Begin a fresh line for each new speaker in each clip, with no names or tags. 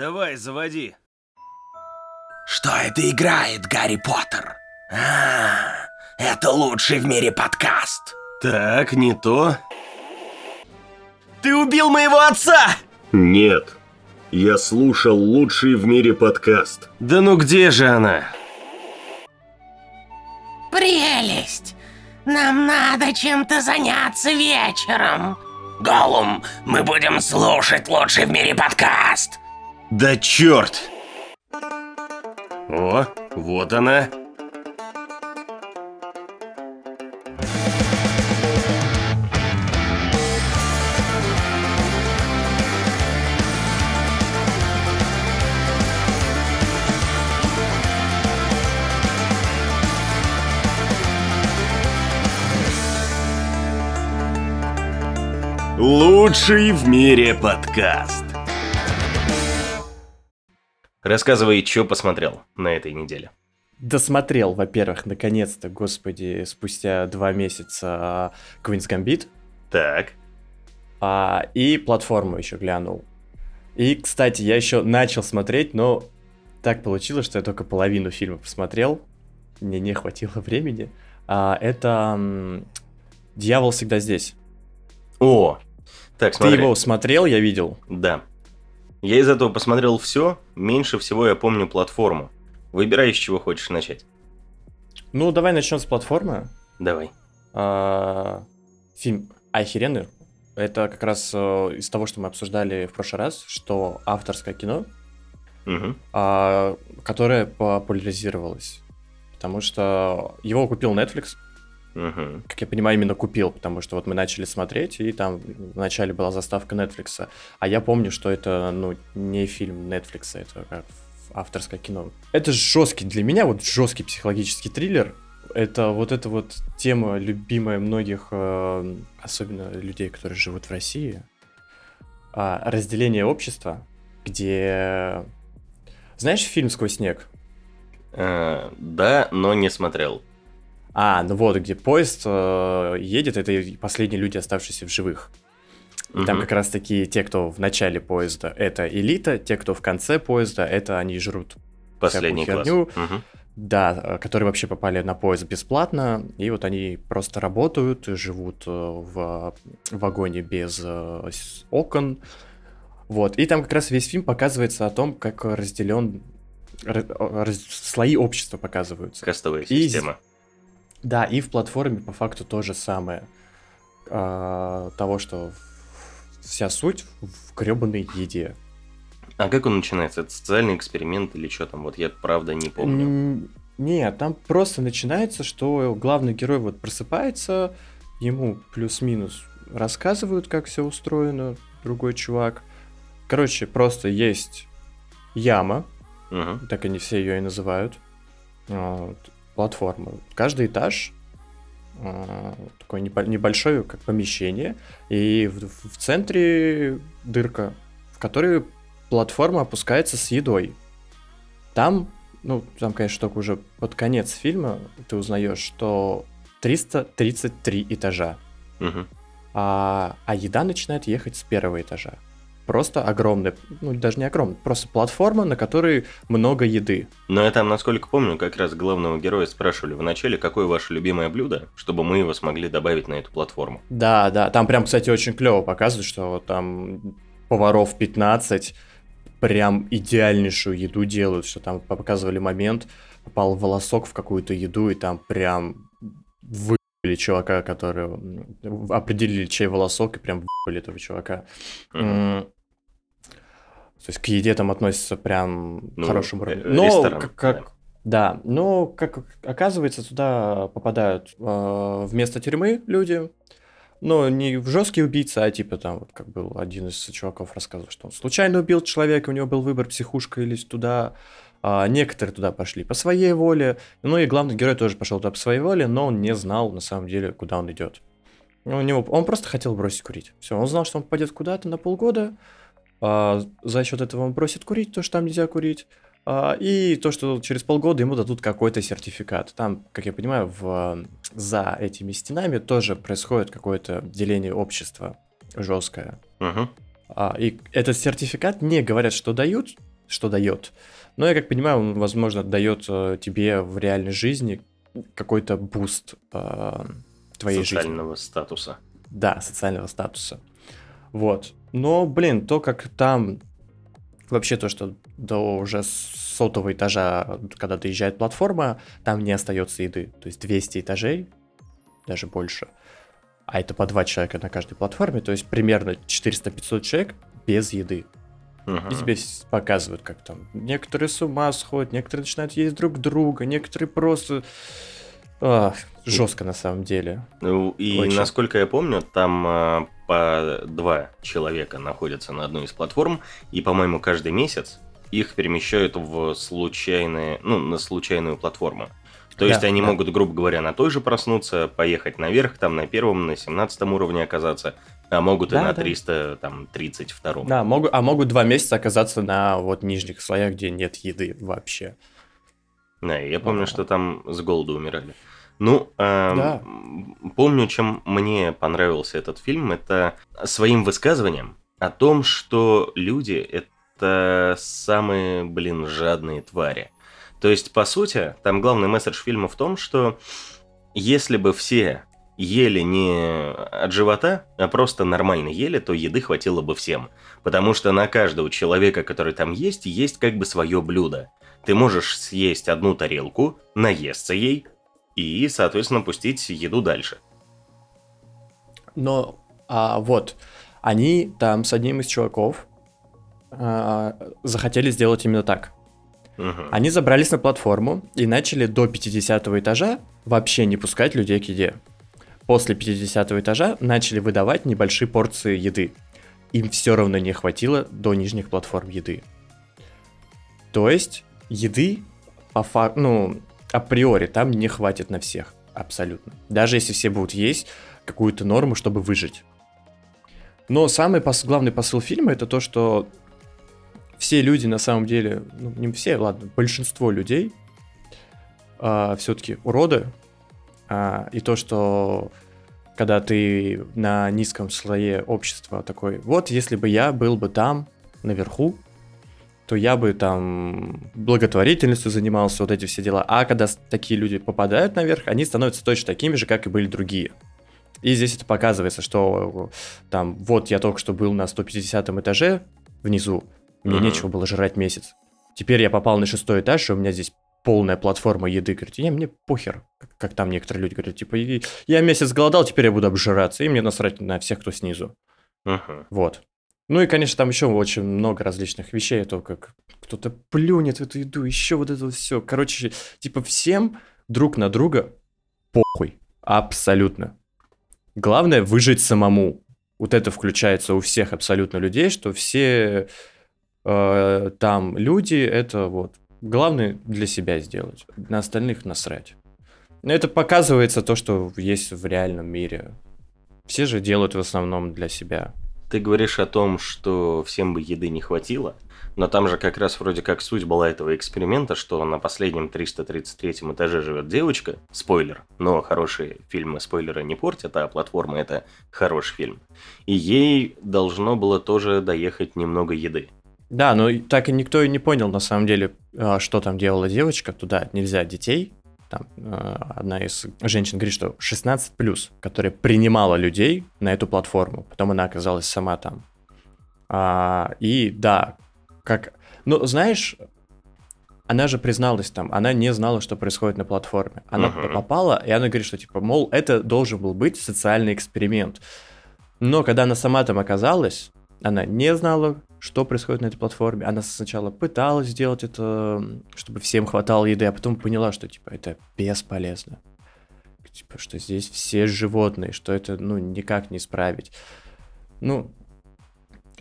Давай, заводи.
Что это играет, Гарри Поттер? А, это лучший в мире подкаст.
Так, не то. Ты убил моего отца!
Нет. Я слушал лучший в мире подкаст.
Да ну где же она?
Прелесть! Нам надо чем-то заняться вечером.
Голум, мы будем слушать лучший в мире подкаст.
Да черт! О, вот она. Лучший в мире подкаст. Рассказывай, что посмотрел на этой неделе.
Досмотрел, во-первых, наконец-то, господи, спустя два месяца Queen's Gambit.
Так.
А, и платформу еще глянул. И, кстати, я еще начал смотреть, но так получилось, что я только половину фильма посмотрел. Мне не хватило времени. А, это «Дьявол всегда здесь».
О, так, смотри.
Ты его смотрел, я видел.
Да. Я из этого посмотрел все, меньше всего я помню платформу. Выбирай, с чего хочешь начать.
Ну, давай начнем с платформы.
Давай.
А, фильм охеренный. Это как раз э, из того, что мы обсуждали в прошлый раз, что авторское кино, а, которое популяризировалось. Потому что его купил Netflix,
Мгм.
как я понимаю, именно купил, потому что вот мы начали смотреть, и там вначале была заставка Netflix. А я помню, что это, ну, не фильм Netflix, это как авторское кино. Это жесткий для меня, вот жесткий психологический триллер. Это вот эта вот тема, любимая многих, э, особенно людей, которые живут в России, а, разделение общества, где... Знаешь фильм «Сквозь снег»?
Э, да, но не смотрел.
А, ну вот, где поезд э, едет, это и последние люди, оставшиеся в живых. И там
Мгм.
как раз таки те, кто в начале поезда, это элита, те, кто в конце поезда, это они жрут.
Последний класс.
херню.
Мгм.
Да, э, которые вообще попали на поезд бесплатно, и вот они просто работают, живут э, в вагоне без э, окон. Вот, и там как раз весь фильм показывается о том, как разделен ра- раз- слои общества показываются.
Кастовая
И
система.
Да, и в платформе по факту то же самое. А, того, что вся суть в гребаной еде.
А как он начинается? Это социальный эксперимент или что там? Вот я правда не помню.
Нет, там просто начинается, что главный герой вот просыпается, ему плюс-минус рассказывают, как все устроено, другой чувак. Короче, просто есть яма,
Мгм.
так они все ее и называют, вот, платформа. Каждый этаж а, такое небо- небольшое как помещение, и в, в центре дырка, в которой платформа опускается с едой. Там, ну, там, конечно, только уже под конец фильма ты узнаешь, что 333 этажа,
Мгм.
а, а еда начинает ехать с первого этажа. Просто огромная, ну даже не огромная, просто платформа, на которой много еды.
Но я там, насколько помню, как раз главного героя спрашивали в начале, какое ваше любимое блюдо, чтобы мы его смогли добавить на эту платформу.
Да, да, там прям, кстати, очень клево показывают, что там поваров 15 прям идеальнейшую еду делают, что там показывали момент, попал волосок в какую-то еду, и там прям выебали чувака, который определили, чей волосок, и прям выебали этого чувака. М, То есть к еде там относится прям
Ну,
хорошим уровнем.
э,
Но как, как- да, но как оказывается, туда попадают э, вместо тюрьмы люди, но не в жесткие убийцы, а типа там, вот как был один из чуваков рассказывал, что он случайно убил человека, у него был выбор психушка или туда. А некоторые туда пошли по своей воле. Ну и главный герой тоже пошел туда по своей воле, но он не знал на самом деле, куда он идет. Ну, У него, он просто хотел бросить курить. Все, он знал, что он пойдет куда-то на полгода. а, за счет этого он бросит курить, то, что там нельзя курить. а, и то, что через полгода ему дадут какой-то сертификат. Там, как я понимаю, в, за этими стенами тоже происходит какое-то деление общества жесткое.
Мгм.
А, и этот сертификат не говорят, что дают, что дает. Но я как понимаю, он, возможно, дает э, тебе в реальной жизни какой-то буст э, твоей жизни.
Социального статуса.
Да, социального статуса. Вот. Но, блин, то, как там вообще то, что до уже сотого этажа, когда доезжает платформа, там не остается еды. То есть 200 этажей, даже больше. А это по два человека на каждой платформе, то есть примерно 400-500 человек без еды. И тебе показывают, как там некоторые с ума сходят, некоторые начинают есть друг друга, некоторые просто... Ах, жестко на самом деле.
Ну, и
Очень.
насколько я помню, там а, по два человека находятся на одной из платформ, и, по-моему, каждый месяц их перемещают в случайные, ну, на случайную платформу. То есть
Да,
они
да.
могут, грубо говоря, на той же проснуться, поехать наверх, там на первом, на 17 уровне оказаться, а могут и
Да,
на
да.
332.
Да, могут, а могут два месяца оказаться на вот нижних слоях, где нет еды вообще.
Да, и я помню,
Ага.
что там с голоду умирали. Ну, эм,
Да.
помню, чем мне понравился этот фильм, это своим высказыванием о том, что люди это самые, блин, жадные твари. То есть, по сути, там главный месседж фильма в том, что если бы все ели не от живота, а просто нормально ели, то еды хватило бы всем. Потому что на каждого человека, который там есть, есть как бы свое блюдо. Ты можешь съесть одну тарелку, наесться ей и, соответственно, пустить еду дальше.
Но а, вот, они там с одним из чуваков а, захотели сделать именно так.
Мгм.
Они забрались на платформу и начали до 50 этажа вообще не пускать людей к еде. После 50 этажа начали выдавать небольшие порции еды. Им все равно не хватило до нижних платформ еды. То есть еды по факту, ну, априори там не хватит на всех. Абсолютно. Даже если все будут есть какую-то норму, чтобы выжить. Но самый пос- главный посыл фильма это то, что все люди на самом деле, ну не все, ладно, большинство людей все-таки уроды. А, и то, что когда ты на низком слое общества такой, вот если бы я был бы там, наверху, то я бы там благотворительностью занимался, вот эти все дела. А когда такие люди попадают наверх, они становятся точно такими же, как и были другие. И здесь это показывается, что там, вот я только что был на 150 этаже внизу, мне
Мгм.
нечего было жрать месяц. Теперь я попал на шестой этаж, и у меня здесь полная платформа еды. Говорит, я мне похер, как, как там некоторые люди говорят, типа, «И- я месяц голодал, теперь я буду обжираться, и мне насрать на всех, кто снизу.
Мгм.
Вот. Ну и, конечно, там еще очень много различных вещей, то как кто-то плюнет в эту еду, еще вот это все. Короче, типа всем друг на друга похуй. Абсолютно. Главное выжить самому. Вот это включается у всех абсолютно людей, что все э, там люди, это вот главное для себя сделать. На остальных насрать. Но это показывается то, что есть в реальном мире. Все же делают в основном для себя.
Ты говоришь о том, что всем бы еды не хватило, но там же как раз вроде как суть была этого эксперимента, что на последнем 333 этаже живет девочка, спойлер, но хорошие фильмы спойлеры не портят, а платформа это хороший фильм. И ей должно было тоже доехать немного еды.
Да, но так и никто и не понял, на самом деле, а, что там делала девочка. Туда нельзя детей. Там э, одна из женщин говорит, что 16 плюс, которая принимала людей на эту платформу. Потом она оказалась сама там. А, и да, как... Ну, знаешь, она же призналась там, она не знала, что происходит на платформе. Она туда попала, и она говорит, что типа, мол, это должен был быть социальный эксперимент. Но когда она сама там оказалась, она не знала, что происходит на этой платформе. Она сначала пыталась сделать это, чтобы всем хватало еды, а потом поняла, что типа это бесполезно. Типа, что здесь все животные, что это, ну, никак не исправить. Ну,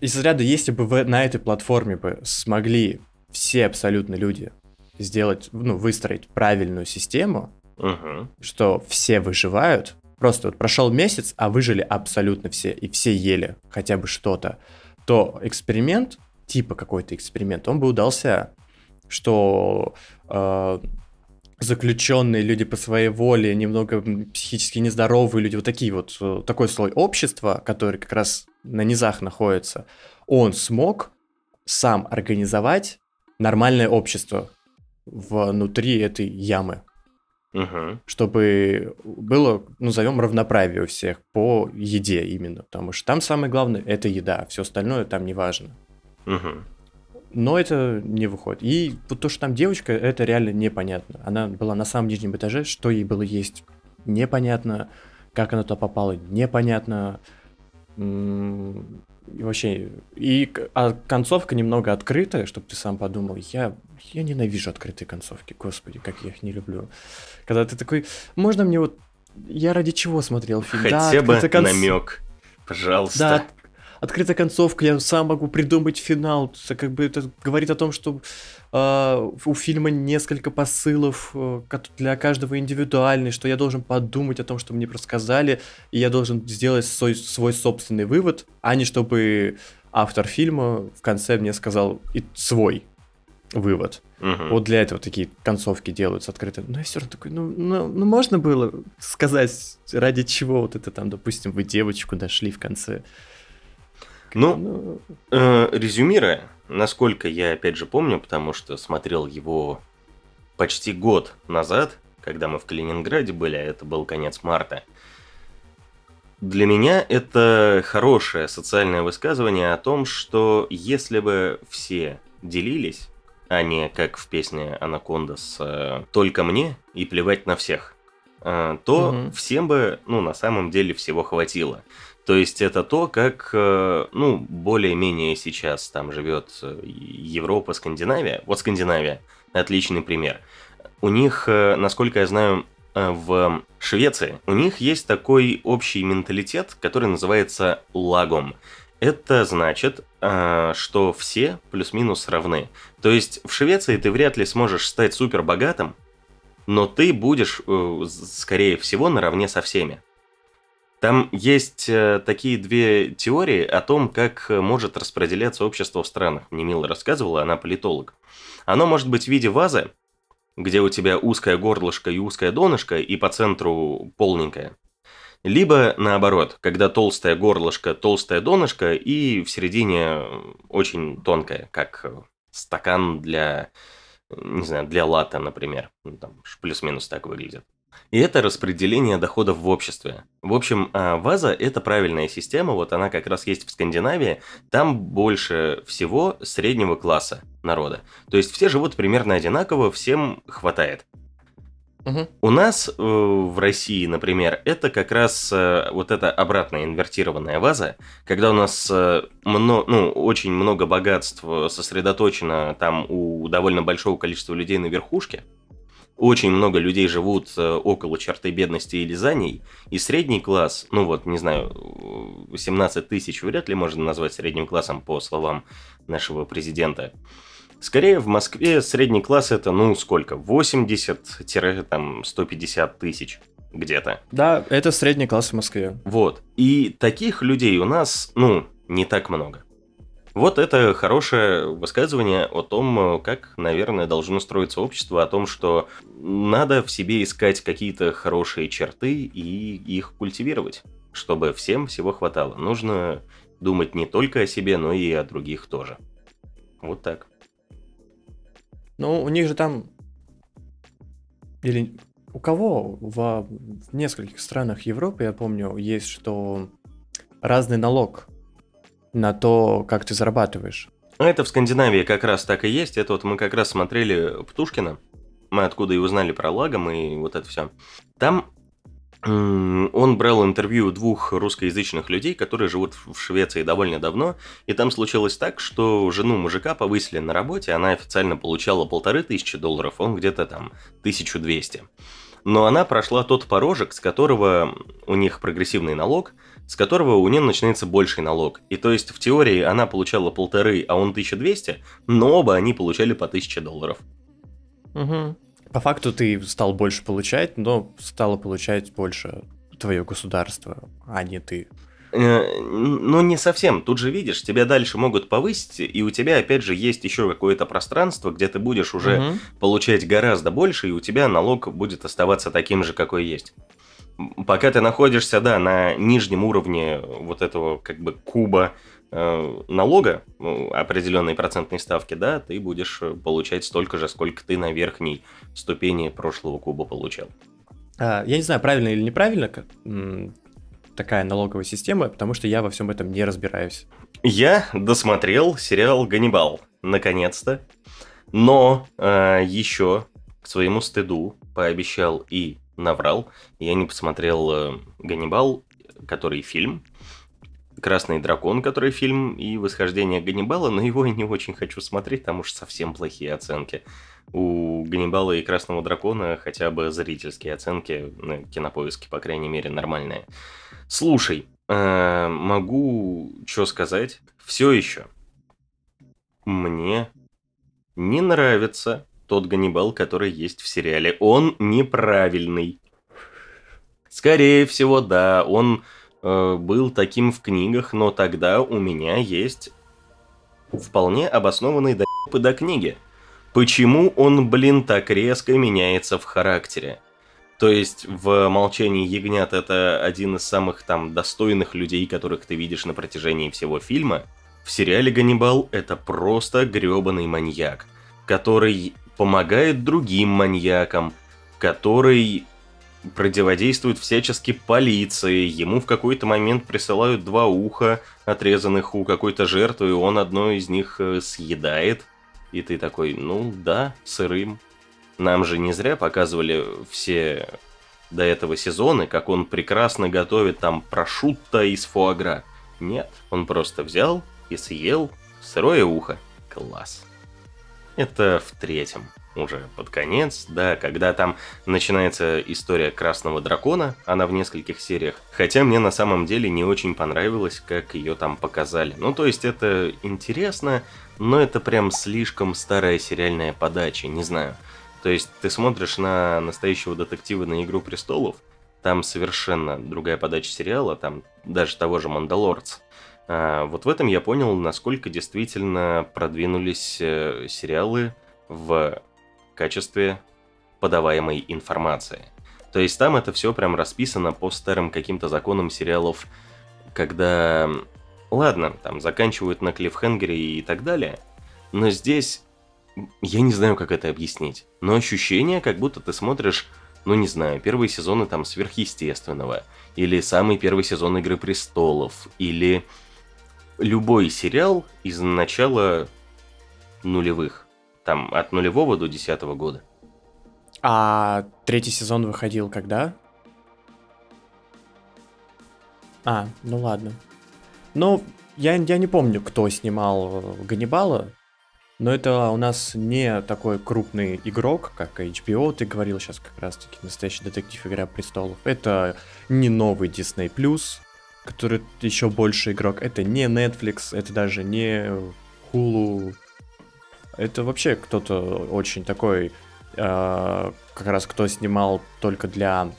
из ряда, если бы вы на этой платформе бы смогли все абсолютно люди сделать, ну, выстроить правильную систему,
Мгм.
что все выживают. Просто вот прошел месяц, а выжили абсолютно все, и все ели хотя бы что-то, то эксперимент, типа какой-то эксперимент, он бы удался, что э, заключенные люди по своей воле, немного психически нездоровые люди, вот такие вот, э, такой слой общества, который как раз на низах находится, он смог сам организовать нормальное общество внутри этой ямы.
Мгм.
Чтобы было, назовем, равноправие у всех по еде именно. Потому что там самое главное это еда, все остальное там не важно.
Мгм.
Но это не выходит. И вот то, что там девочка, это реально непонятно. Она была на самом нижнем этаже, что ей было есть, непонятно. Как она туда попала, непонятно. И вообще, и а концовка немного открытая, чтобы ты сам подумал. Я, я ненавижу открытые концовки, господи, как я их не люблю. Когда ты такой, можно мне вот, я ради чего смотрел фильм? Да,
Хотя бы
открытая конц-
намек. Пожалуйста.
да, открытая концовка, я сам могу придумать финал. Это как бы это говорит о том, что э, у фильма несколько посылов э, для каждого индивидуальный, что я должен подумать о том, что мне рассказали, и я должен сделать свой, свой собственный вывод, а не чтобы автор фильма в конце мне сказал и свой вывод.
Мгм.
Вот для этого такие концовки делаются открытые. Но я все равно такой, ну, ну, ну можно было сказать, ради чего вот это там, допустим, вы девочку нашли в конце.
Ну,
Ну,
Э, резюмируя, насколько я опять же помню, потому что смотрел его почти год назад, когда мы в Калининграде были, а это был конец марта. Для меня это хорошее социальное высказывание о том, что если бы все делились, а не как в песне Анакондас э, «Только мне и плевать на всех», э, то
Мгм.
всем бы, ну, на самом деле всего хватило. То есть это то, как, э, ну, более-менее сейчас там живет э, Европа, Скандинавия. Вот Скандинавия, отличный пример. У них, э, насколько я знаю, в Швеции, у них есть такой общий менталитет, который называется лагом. Это значит, что все плюс-минус равны. То есть в Швеции ты вряд ли сможешь стать супер богатым, но ты будешь, скорее всего, наравне со всеми. Там есть э, такие две теории о том, как э, может распределяться общество в странах. Мне Мила рассказывала, она политолог. Оно может быть в виде вазы, где у тебя узкое горлышко и узкое донышко, и по центру полненькое. Либо наоборот, когда толстое горлышко, толстое донышко, и в середине э, очень тонкое, как стакан для, не знаю, для лата, например. Ну, там плюс-минус так выглядит. И это распределение доходов в обществе. В общем, а, ваза – это правильная система, вот она как раз есть в Скандинавии. Там больше всего среднего класса народа. То есть все живут примерно одинаково, всем хватает.
мгм.
У нас э, в России, например, это как раз э, вот эта обратная инвертированная ваза, когда у нас э, мно- ну, очень много богатств сосредоточено там у довольно большого количества людей на верхушке. Очень много людей живут э, около черты бедности или за ней, и средний класс, ну вот, не знаю, э, 17 тысяч вряд ли можно назвать средним классом по словам нашего президента. Скорее, в Москве средний класс это, ну, сколько? 80-150 тысяч где-то.
Да, это средний класс в Москве.
Вот. И таких людей у нас, ну, не так много. Вот это хорошее высказывание о том, как, наверное, должно строиться общество, о том, что надо в себе искать какие-то хорошие черты и их культивировать, чтобы всем всего хватало. Нужно думать не только о себе, но и о других тоже. Вот так.
Ну, у них же там... Или у кого во- в нескольких странах Европы, я помню, есть, что разный налог на то, как ты зарабатываешь.
А это в Скандинавии как раз так и есть. Это вот мы как раз смотрели Птушкина. Мы откуда и узнали про Лагом и вот это все. Там он брал интервью двух русскоязычных людей, которые живут в Швеции довольно давно. И там случилось так, что жену мужика повысили на работе. Она официально получала полторы тысячи долларов, он где-то там 1200. Но она прошла тот порожек, с которого у них прогрессивный налог, с которого у нее начинается больший налог. И то есть в теории она получала полторы, а он 1200, но оба они получали по 1000 долларов.
По факту ты стал больше получать, но стало получать больше твое государство, а не ты.
Э, Ну, не совсем. Тут же видишь, тебя дальше могут повысить, и у тебя, опять же, есть еще какое-то пространство, где ты будешь уже
Мгм.
получать гораздо больше, и у тебя налог будет оставаться таким же, какой есть. Пока ты находишься, да, на нижнем уровне вот этого как бы куба э, налога, ну, определенной процентной ставки, да, ты будешь э, получать столько же, сколько ты на верхней ступени прошлого куба получал.
А, я не знаю, правильно или неправильно такая налоговая система, потому что я во всем этом не разбираюсь.
Я досмотрел сериал «Ганнибал», наконец-то. Но э, еще к своему стыду пообещал и наврал. Я не посмотрел э, «Ганнибал», который фильм, «Красный дракон», который фильм, и «Восхождение Ганнибала», но его я не очень хочу смотреть, там уж совсем плохие оценки. У «Ганнибала» и «Красного дракона» хотя бы зрительские оценки на кинопоиске, по крайней мере, нормальные. Слушай, э, могу что сказать? Все еще. Мне не нравится тот Ганнибал, который есть в сериале. Он неправильный. Скорее всего, да, он э, был таким в книгах, но тогда у меня есть вполне обоснованный доебы до книги. Почему он, блин, так резко меняется в характере? То есть в «Молчании ягнят» это один из самых там достойных людей, которых ты видишь на протяжении всего фильма. В сериале «Ганнибал» это просто грёбаный маньяк, который помогает другим маньякам, который противодействует всячески полиции, ему в какой-то момент присылают два уха, отрезанных у какой-то жертвы, и он одно из них э, съедает. И ты такой, ну да, сырым. Нам же не зря показывали все до этого сезоны, как он прекрасно готовит там прошутто из фуагра. Нет, он просто взял и съел сырое ухо. Класс. Это в третьем уже под конец, да, когда там начинается история Красного Дракона, она в нескольких сериях. Хотя мне на самом деле не очень понравилось, как ее там показали. Ну, то есть это интересно, но это прям слишком старая сериальная подача, не знаю. То есть ты смотришь на настоящего детектива на Игру Престолов, там совершенно другая подача сериала, там даже того же Мандалорца. А, вот в этом я понял, насколько действительно продвинулись э, сериалы в качестве подаваемой информации. То есть там это все прям расписано по старым каким-то законам сериалов, когда, ладно, там заканчивают на клиффхенгере и так далее, но здесь я не знаю, как это объяснить, но ощущение, как будто ты смотришь, ну не знаю, первые сезоны там сверхъестественного, или самый первый сезон Игры Престолов, или любой сериал из начала нулевых, там от нулевого до десятого года.
А третий сезон выходил когда? А, ну ладно. Ну, я, я не помню, кто снимал Ганнибала, но это у нас не такой крупный игрок, как HBO, ты говорил сейчас как раз-таки, настоящий детектив Игра Престолов. Это не новый Disney+, который еще больше игрок. Это не Netflix, это даже не Hulu. Это вообще кто-то очень такой, э, как раз кто снимал только для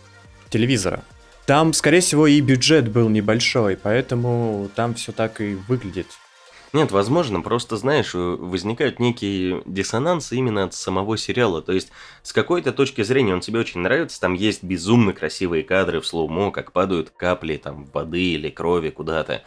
телевизора. Там, скорее всего, и бюджет был небольшой, поэтому там все так и выглядит.
Нет, возможно, просто, знаешь, возникают некие диссонансы именно от самого сериала. То есть, с какой-то точки зрения он тебе очень нравится, там есть безумно красивые кадры в слоумо, как падают капли там воды или крови куда-то.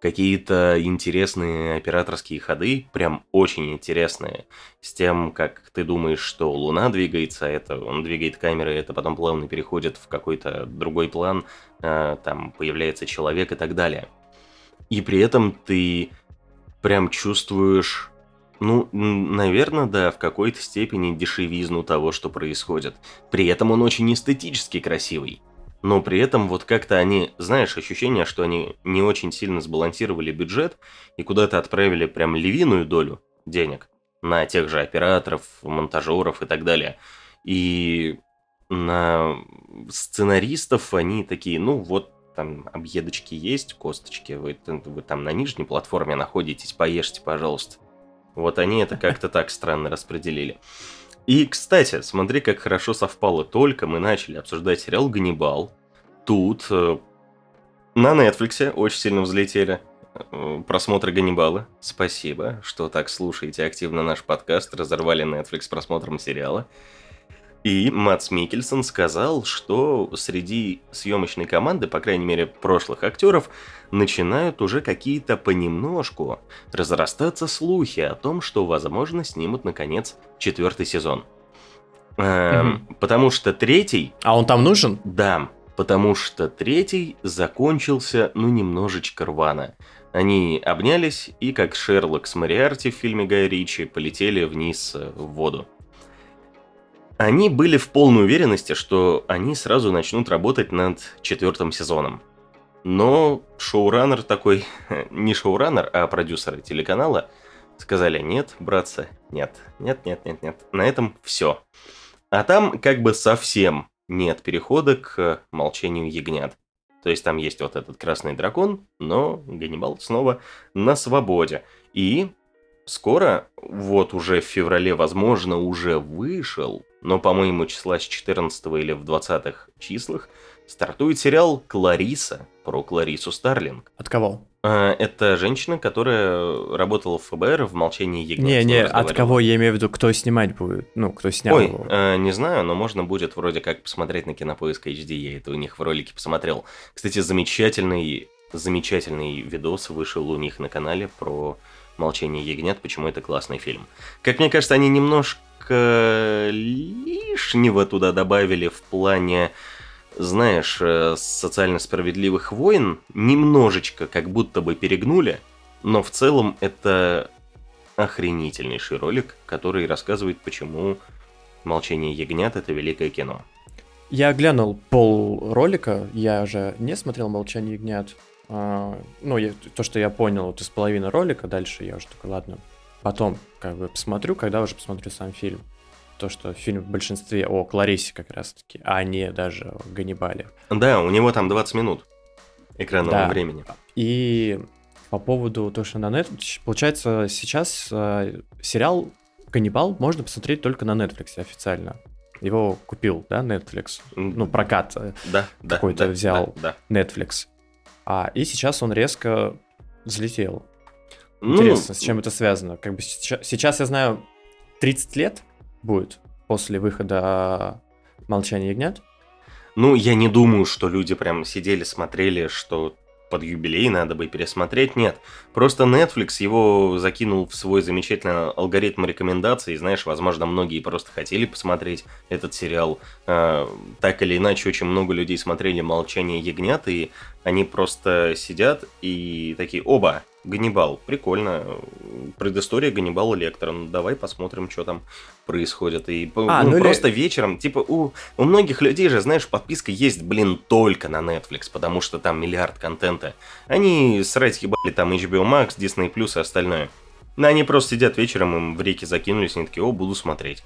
Какие-то интересные операторские ходы, прям очень интересные. С тем, как ты думаешь, что Луна двигается, это он двигает камеры, это потом плавно переходит в какой-то другой план, э, там появляется человек и так далее. И при этом ты прям чувствуешь, ну, наверное, да, в какой-то степени дешевизну того, что происходит. При этом он очень эстетически красивый. Но при этом вот как-то они, знаешь, ощущение, что они не очень сильно сбалансировали бюджет и куда-то отправили прям львиную долю денег на тех же операторов, монтажеров и так далее. И на сценаристов они такие, ну вот там объедочки есть, косточки, вы, вы там на нижней платформе находитесь, поешьте, пожалуйста. Вот они это как-то так странно распределили. И, кстати, смотри, как хорошо совпало. Только мы начали обсуждать сериал «Ганнибал». Тут э, на Netflix очень сильно взлетели э, просмотры Ганнибала. Спасибо, что так слушаете активно наш подкаст, разорвали Netflix просмотром сериала. И Матс Микельсон сказал, что среди съемочной команды, по крайней мере, прошлых актеров, начинают уже какие-то понемножку разрастаться слухи о том, что, возможно, снимут, наконец, четвертый сезон. Эм, Потому что третий
А он там нужен?
да, потому что третий закончился, ну, немножечко рвано. Они обнялись и, как Шерлок с Мариарти в фильме Гая Ричи, полетели вниз э, в воду. Они были в полной уверенности, что они сразу начнут работать над четвертым сезоном. Но шоураннер такой, не шоураннер, а продюсеры телеканала сказали, нет, братцы, нет, нет, нет, нет, нет, на этом все. А там как бы совсем нет перехода к молчанию ягнят. То есть там есть вот этот красный дракон, но Ганнибал снова на свободе. И скоро, вот уже в феврале, возможно, уже вышел, но, по-моему, числа с 14 или в 20 числах, стартует сериал «Клариса» про Кларису Старлинг.
От кого?
А, Это женщина, которая работала в ФБР в молчании ягнят.
Не, не, от кого я имею в виду, кто снимать будет? Ну, кто снял
Ой,
его.
э, не знаю, но можно будет вроде как посмотреть на Кинопоиск HD, я это у них в ролике посмотрел. Кстати, замечательный, замечательный видос вышел у них на канале про «Молчание ягнят», почему это классный фильм. Как мне кажется, они немножко лишнего туда добавили в плане, знаешь, э, социально справедливых войн, немножечко как будто бы перегнули, но в целом это охренительнейший ролик, который рассказывает, почему «Молчание ягнят» — это великое кино.
Я глянул пол ролика, я же не смотрел «Молчание ягнят». А, ну, я- то, что я понял вот из половины ролика, дальше я уже такой, ладно, потом как бы посмотрю, когда уже посмотрю сам фильм. То, что фильм в большинстве о Кларисе как раз-таки, а не даже о Ганнибале.
Да, у него там 20 минут экранного
Да.
времени.
И по поводу того, что на Netflix, получается, сейчас э, сериал «Ганнибал» можно посмотреть только на Netflix официально. Его купил, да, Netflix? Ну, прокат э,
да, да,
какой-то
да,
взял.
Да,
Netflix. А, и сейчас он резко взлетел.
Да.
Интересно,
Ну,
с чем это связано? Как бы сейчас, сейчас я знаю, 30 лет будет после выхода «Молчание ягнят».
Ну, я не думаю, что люди прям сидели, смотрели, что под юбилей надо бы пересмотреть. Нет, просто Netflix его закинул в свой замечательный алгоритм рекомендаций. Знаешь, возможно, многие просто хотели посмотреть этот сериал. А, так или иначе, очень много людей смотрели «Молчание ягнят», и они просто сидят и такие, оба, Ганнибал, прикольно. Предыстория Ганнибала Лектора. Ну, давай посмотрим, что там происходит. И
А,
ну,
ну
просто вечером, типа, у, у многих людей же, знаешь, подписка есть, блин, только на Netflix, потому что там миллиард контента. Они срать ебали там HBO Max, Disney Plus и остальное. Но они просто сидят вечером, им в реки закинулись, они такие, о, буду смотреть.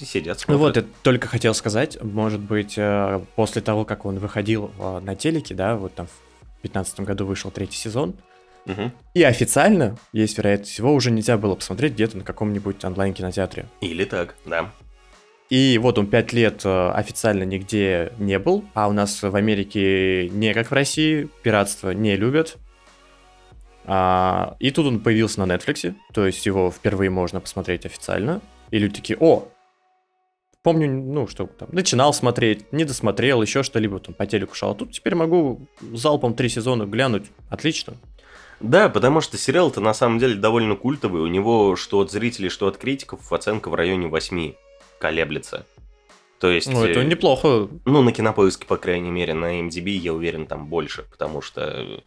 И сидят,
Ну
смотрят.
вот, я только хотел сказать, может быть, э, после того, как он выходил э, на телеке, да, вот там в 2015 году вышел третий сезон,
Мгм.
и официально, есть вероятность, его уже нельзя было посмотреть где-то на каком-нибудь онлайн-кинотеатре.
Или так, да.
И вот он пять лет э, официально нигде не был, а у нас в Америке не как в России, пиратство не любят. А, и тут он появился на Netflix, то есть его впервые можно посмотреть официально. И люди такие, о, помню, ну, что там, начинал смотреть, не досмотрел, еще что-либо там по телеку шел. А тут теперь могу залпом три сезона глянуть. Отлично.
Да, потому что сериал-то на самом деле довольно культовый. У него что от зрителей, что от критиков оценка в районе 8 колеблется. То есть...
Ну, это
э,
неплохо.
Ну, на кинопоиске, по крайней мере, на MDB, я уверен, там больше, потому что,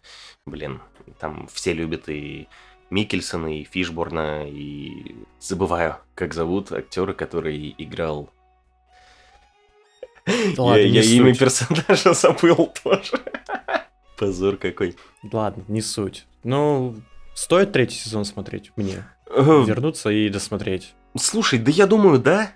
блин, там все любят и Микельсона, и Фишборна, и забываю, как зовут актера, который играл.
Ладно,
я я имя персонажа забыл тоже. Позор какой.
Ладно, не суть. Ну, стоит третий сезон смотреть мне?
Э,
Вернуться и досмотреть.
Слушай, да я думаю, да.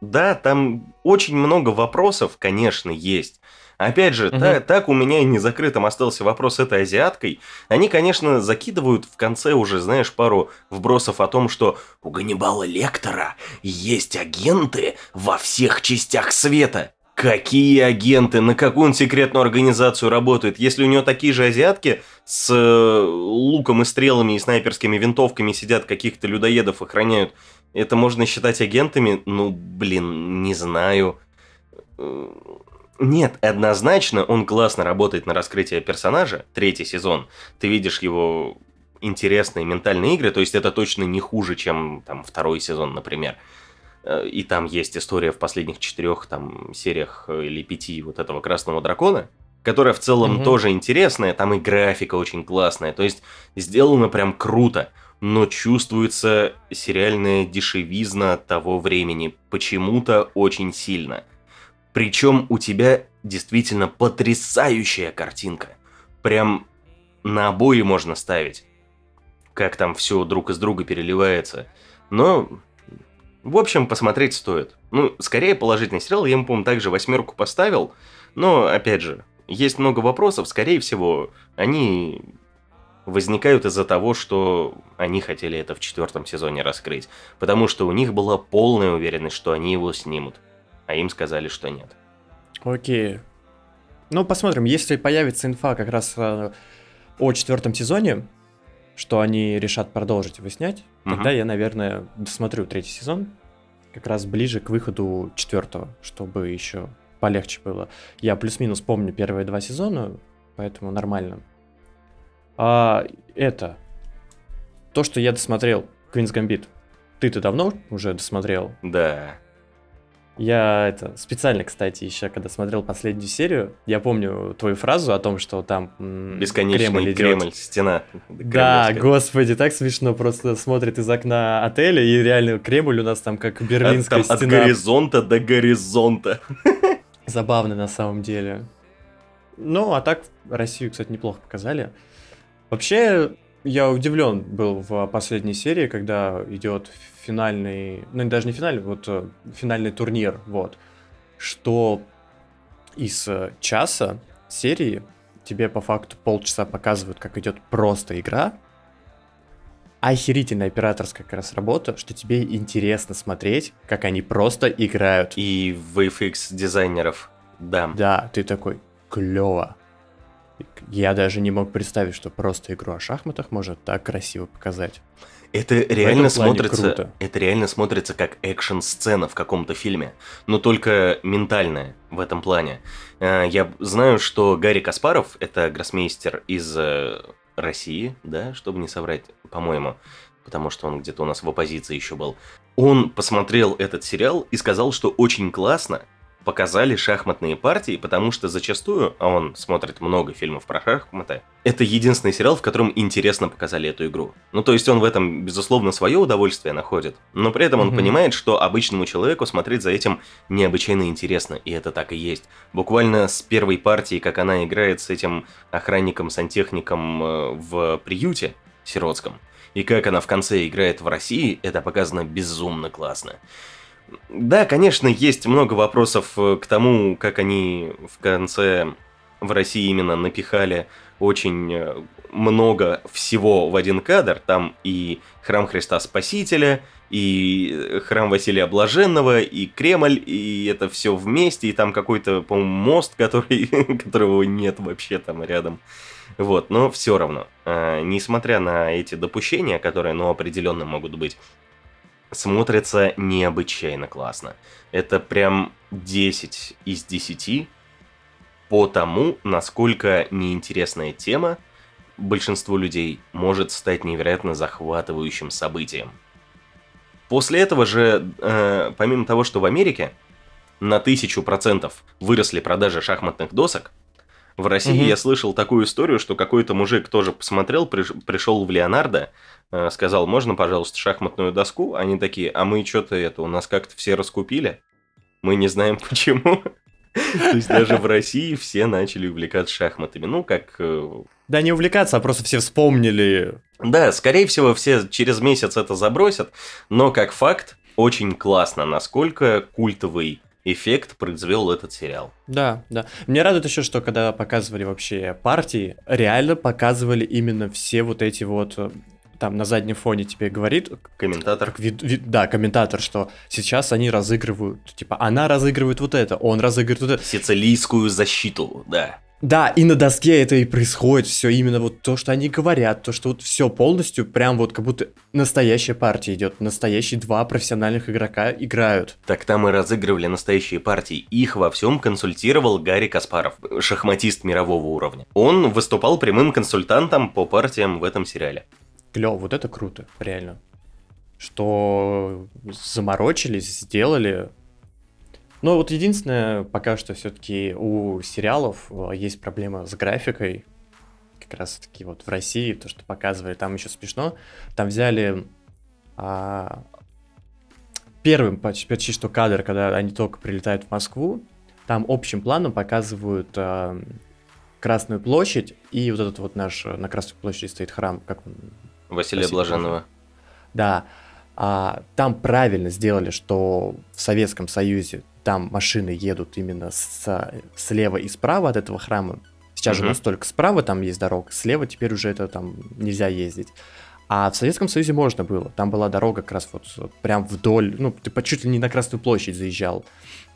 Да, там очень много вопросов, конечно, есть. Опять же,
Мгм.
та- так у меня и не закрытым остался вопрос с этой азиаткой. Они, конечно, закидывают в конце уже, знаешь, пару вбросов о том, что
У Ганнибала Лектора есть агенты во всех частях света.
какие агенты, на какую он секретную организацию работает. Если у него такие же азиатки с э, луком и стрелами и снайперскими винтовками сидят, каких-то людоедов охраняют, Это можно считать агентами? Ну, блин, не знаю. Нет, однозначно он классно работает на раскрытие персонажа, третий сезон. Ты видишь его интересные ментальные игры, то есть это точно не хуже, чем там второй сезон, например. Э, И там есть история в последних четырех там сериях э, или пяти вот этого Красного Дракона, которая в целом
Мгм.
тоже интересная, там и графика очень классная, то есть сделано прям круто, но чувствуется сериальная дешевизна того времени почему-то очень сильно. Причем у тебя действительно потрясающая картинка. Прям на обои можно ставить. Как там все друг из друга переливается. Но, в общем, посмотреть стоит. Ну, скорее положительный сериал. Я ему, по-моему, также восьмерку поставил. Но, опять же, есть много вопросов. Скорее всего, они возникают из-за того, что они хотели это в четвертом сезоне раскрыть. Потому что у них была полная уверенность, что они его снимут. А им сказали, что нет.
Окей. Ну, посмотрим, если появится инфа как раз э, о четвертом сезоне, что они решат продолжить его снять,
Мгм.
тогда я, наверное, досмотрю третий сезон, как раз ближе к выходу четвертого, чтобы еще полегче было. Я плюс-минус помню первые два сезона, поэтому нормально. А это, то, что я досмотрел, Queen's Gambit, ты-то давно уже досмотрел?
Да.
Я это специально, кстати, еще когда смотрел последнюю серию, я помню твою фразу о том, что там м,
Бесконечный
Кремль
Кремль,
идет.
стена.
Да, господи, так смешно, просто смотрит из окна отеля, и реально Кремль у нас там как
От,
берлинская
там от
стена.
горизонта до горизонта.
Забавно на самом деле. Ну, а так Россию, кстати, неплохо показали. Вообще, я удивлен был в последней серии, когда идет финальный, ну даже не финальный, вот э, финальный турнир, вот, что из э, часа серии тебе по факту полчаса показывают, как идет просто игра, охерительная операторская как раз работа, что тебе интересно смотреть, как они просто играют.
И VFX дизайнеров. Да.
Да, ты такой, клево. Я даже не мог представить, что просто игру о шахматах может так красиво показать.
Это реально смотрится.
круто.
Это реально смотрится как экшн-сцена в каком-то фильме. Но только ментальная в этом плане. Э, Я знаю, что Гарри Каспаров это гроссмейстер из э, России, да, чтобы не соврать, по-моему. Потому что он где-то у нас в оппозиции еще был. Он посмотрел этот сериал и сказал, что очень классно показали шахматные партии, потому что зачастую, а он смотрит много фильмов про шахматы, это единственный сериал, в котором интересно показали эту игру. Ну, то есть он в этом, безусловно, свое удовольствие находит, но при этом он
Мгм.
понимает, что обычному человеку смотреть за этим необычайно интересно, и это так и есть. Буквально с первой партии, как она играет с этим охранником-сантехником э, в приюте сиротском, и как она в конце играет в России, это показано безумно классно. Да, конечно, есть много вопросов э, к тому, как они в конце в России именно напихали очень э, много всего в один кадр. Там и храм Христа Спасителя, и э, храм Василия Блаженного, и Кремль, и это все вместе, и там какой-то, по-моему, мост, который, которого нет вообще там рядом. Вот, но все равно, э, несмотря на эти допущения, которые, ну, определенно могут быть, смотрится необычайно классно. Это прям 10 из 10 по тому, насколько неинтересная тема большинству людей может стать невероятно захватывающим событием. После этого же, э, помимо того, что в Америке на тысячу процентов выросли продажи шахматных досок, в России
Мгм.
я слышал такую историю, что какой-то мужик тоже посмотрел, приш- пришел в Леонардо, э, сказал, можно, пожалуйста, шахматную доску? Они такие, а мы что-то это, у нас как-то все раскупили, мы не знаем почему. То есть даже в России все начали увлекаться шахматами. Ну, как... э,
Да не увлекаться, а просто все вспомнили.
Да, скорее всего, все через месяц это забросят, но как факт, очень классно, насколько культовый эффект произвел этот сериал.
Да, да. Мне радует еще, что когда показывали вообще партии, реально показывали именно все вот эти вот э, там на заднем фоне тебе говорит,
Комментатор.
вид- вид- да, комментатор, что сейчас они разыгрывают, типа, она разыгрывает вот это, он разыгрывает вот это.
Сицилийскую защиту, да.
Да, и на доске это и происходит все именно вот то, что они говорят, то, что вот все полностью прям вот как будто настоящая партия идет, настоящие два профессиональных игрока играют.
Так там и разыгрывали настоящие партии. Их во всем консультировал Гарри Каспаров, шахматист мирового уровня. Он выступал прямым консультантом по партиям в этом сериале.
Клево, вот это круто, реально. Что заморочились, сделали, но вот единственное, пока что все-таки у сериалов э, есть проблема с графикой. Как раз таки вот в России, то, что показывали, там еще смешно. Там взяли а, первым почти, почти что кадр, когда они только прилетают в Москву. Там общим планом показывают а, Красную площадь и вот этот вот наш на Красной площади стоит храм, как он?
Василия
Василия
Блаженного.
Да. А, там правильно сделали, что в Советском Союзе там машины едут именно с, слева и справа от этого храма. Сейчас же у нас только справа там есть дорога, слева теперь уже это там нельзя ездить. А в Советском Союзе можно было. Там была дорога как раз вот прям вдоль, ну, ты по- чуть ли не на Красную площадь заезжал.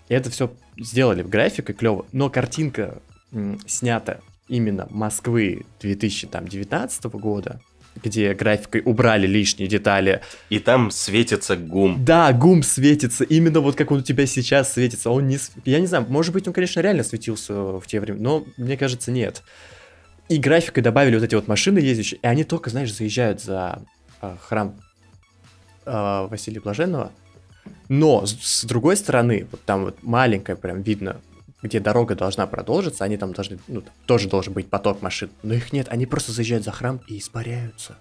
И это все сделали в графике клево, но картинка м, снята именно Москвы 2019 года, где графикой убрали лишние детали,
И там светится гум.
да, гум светится, именно вот как он у тебя сейчас светится. Он не... Я не знаю, может быть, он, конечно, реально светился в те времена, но мне кажется, нет. И графикой добавили вот эти вот машины ездящие, и они только, знаешь, заезжают за а, храм а, Василия Блаженного. Но с, с другой стороны, вот там вот маленькая прям видно, где дорога должна продолжиться, они там должны, ну, тоже должен быть поток машин, но их нет, они просто заезжают за храм и испаряются.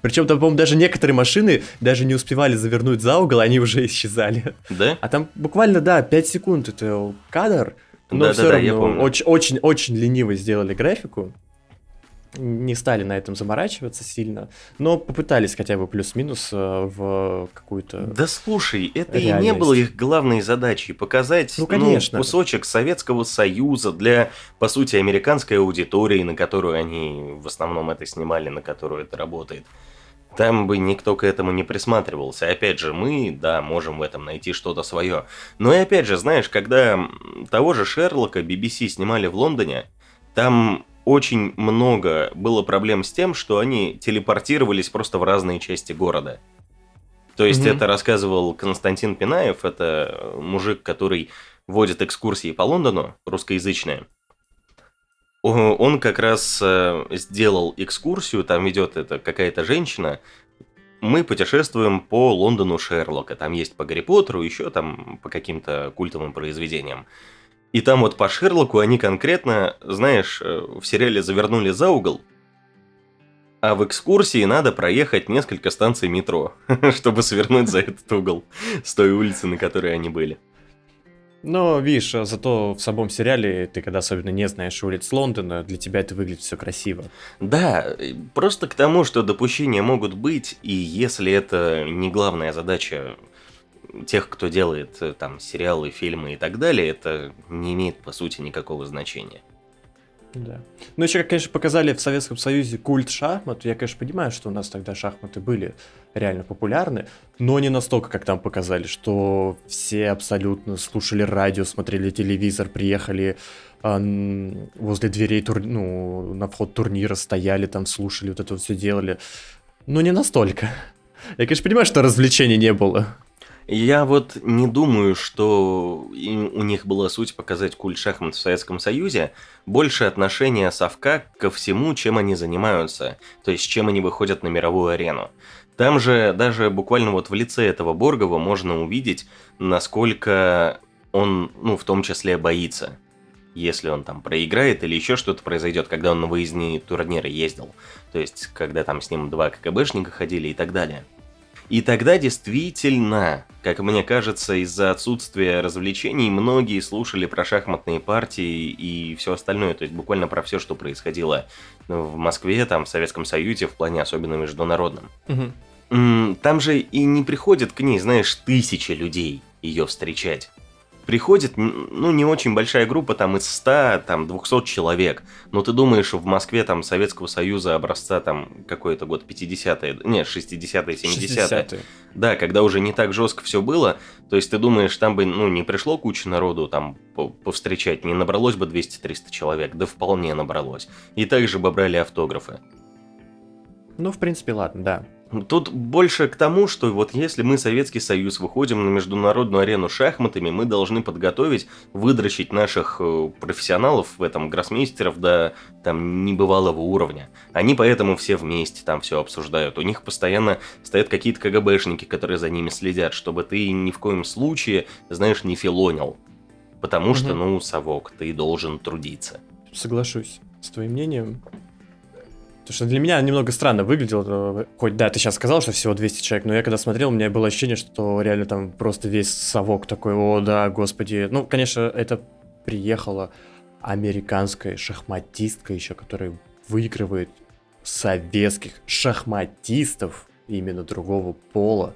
Причем там, по-моему, даже некоторые машины даже не успевали завернуть за угол, они уже исчезали.
Да?
А там буквально, да, 5 секунд это кадр, но
Да-да-да,
все
я
равно
помню.
очень, очень, очень лениво сделали графику. Не стали на этом заморачиваться сильно, но попытались хотя бы плюс-минус э, в какую-то...
Да слушай, это и не
Реальность.
было их главной задачей показать
Ну, конечно.
кусочек Советского Союза для, по сути, американской аудитории, на которую они в основном это снимали, на которую это работает. Там бы никто к этому не присматривался. Опять же, мы, да, можем в этом найти что-то свое. Но и опять же, знаешь, когда того же Шерлока BBC снимали в Лондоне, там очень много было проблем с тем, что они телепортировались просто в разные части города. То есть
Мгм.
это рассказывал Константин Пинаев, это мужик, который водит экскурсии по Лондону, русскоязычные. Он как раз э, сделал экскурсию, там ведет это какая-то женщина. Мы путешествуем по Лондону Шерлока. Там есть по Гарри Поттеру, еще там по каким-то культовым произведениям. И там вот по Шерлоку они конкретно, знаешь, э, в сериале завернули за угол, а в экскурсии надо проехать несколько станций метро, чтобы свернуть за этот угол с той улицы, на которой они были.
Но, видишь, а зато в самом сериале, ты когда особенно не знаешь улиц Лондона, для тебя это выглядит все красиво.
Да, э, просто к тому, что допущения могут быть, и если это не главная задача тех, кто делает э, там сериалы, фильмы и так далее, это не имеет по сути никакого значения.
Да. Ну, еще, как, конечно, показали в Советском Союзе культ шахмат. Я, конечно, понимаю, что у нас тогда шахматы были реально популярны, но не настолько, как там показали, что все абсолютно слушали радио, смотрели телевизор, приехали м, возле дверей, тур- ну, на вход турнира стояли там, слушали, вот это все делали. Но не настолько. Я, конечно, понимаю, что развлечений не было.
Я вот не думаю, что у них была суть показать культ шахмат в Советском Союзе, больше отношение совка ко всему, чем они занимаются, то есть чем они выходят на мировую арену. Там же даже буквально вот в лице этого Боргова можно увидеть, насколько он, ну, в том числе боится. Если он там проиграет или еще что-то произойдет, когда он на выездные турниры ездил. То есть, когда там с ним два КГБшника ходили и так далее. И тогда действительно, как мне кажется, из-за отсутствия развлечений многие слушали про шахматные партии и все остальное, то есть буквально про все, что происходило в Москве, там, в Советском Союзе, в плане особенно международном. М, Там же и не приходят к ней, знаешь, тысячи людей ее встречать. Приходит, ну, не очень большая группа, там, из 100, там, 200 человек. Но ты думаешь, в Москве, там, Советского Союза образца, там, какой это год, 50-е, не, 60-е, 70-е.
60-е.
Да, когда уже не так жестко все было, то есть ты думаешь, там бы, ну, не пришло куча народу там по- повстречать, не набралось бы 200-300 человек, да вполне набралось. И также бы брали автографы.
Ну, в принципе, ладно, да.
Тут больше к тому, что вот если мы, Советский Союз, выходим на международную арену шахматами, мы должны подготовить, выдрочить наших э, профессионалов в этом, гроссмейстеров до там небывалого уровня. Они поэтому все вместе там все обсуждают. У них постоянно стоят какие-то КГБшники, которые за ними следят, чтобы ты ни в коем случае, знаешь, не филонил. Потому что,
Мгм.
ну, совок, ты должен трудиться.
Соглашусь с твоим мнением. Потому что для меня немного странно выглядело. Хоть, да, ты сейчас сказал, что всего 200 человек, но я когда смотрел, у меня было ощущение, что реально там просто весь совок такой, о, да, господи. Ну, конечно, это приехала американская шахматистка еще, которая выигрывает советских шахматистов именно другого пола.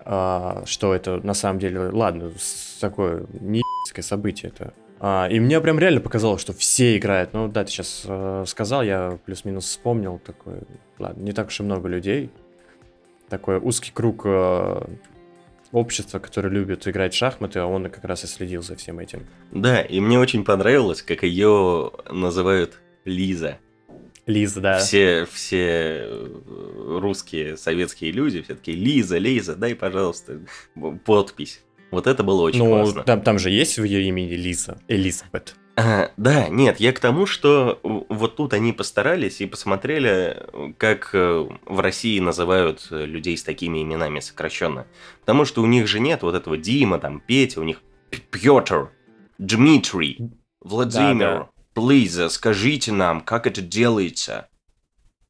А, что это на самом деле, ладно, такое не событие это. А, и мне прям реально показалось, что все играют. Ну да, ты сейчас сказал, я плюс-минус вспомнил такой. Ладно, не так уж и много людей. Такой узкий круг э, общества, которое любит играть в шахматы, а он как раз и следил за всем этим.
Да, и мне очень понравилось, как ее называют Лиза.
Лиза, да.
Все, все э, русские, советские люди все таки Лиза, Лиза, дай, пожалуйста, подпись. Вот это было очень
ну,
классно.
там, там же есть в ее имени Лиза, Элизабет.
А, да, нет, я к тому, что вот тут они постарались и посмотрели, как э, в России называют э, людей с такими именами сокращенно. Потому что у них же нет вот этого Дима, там, Петя, у них Петр, Дмитрий, Владимир.
да.
Плиз, скажите нам, как это делается.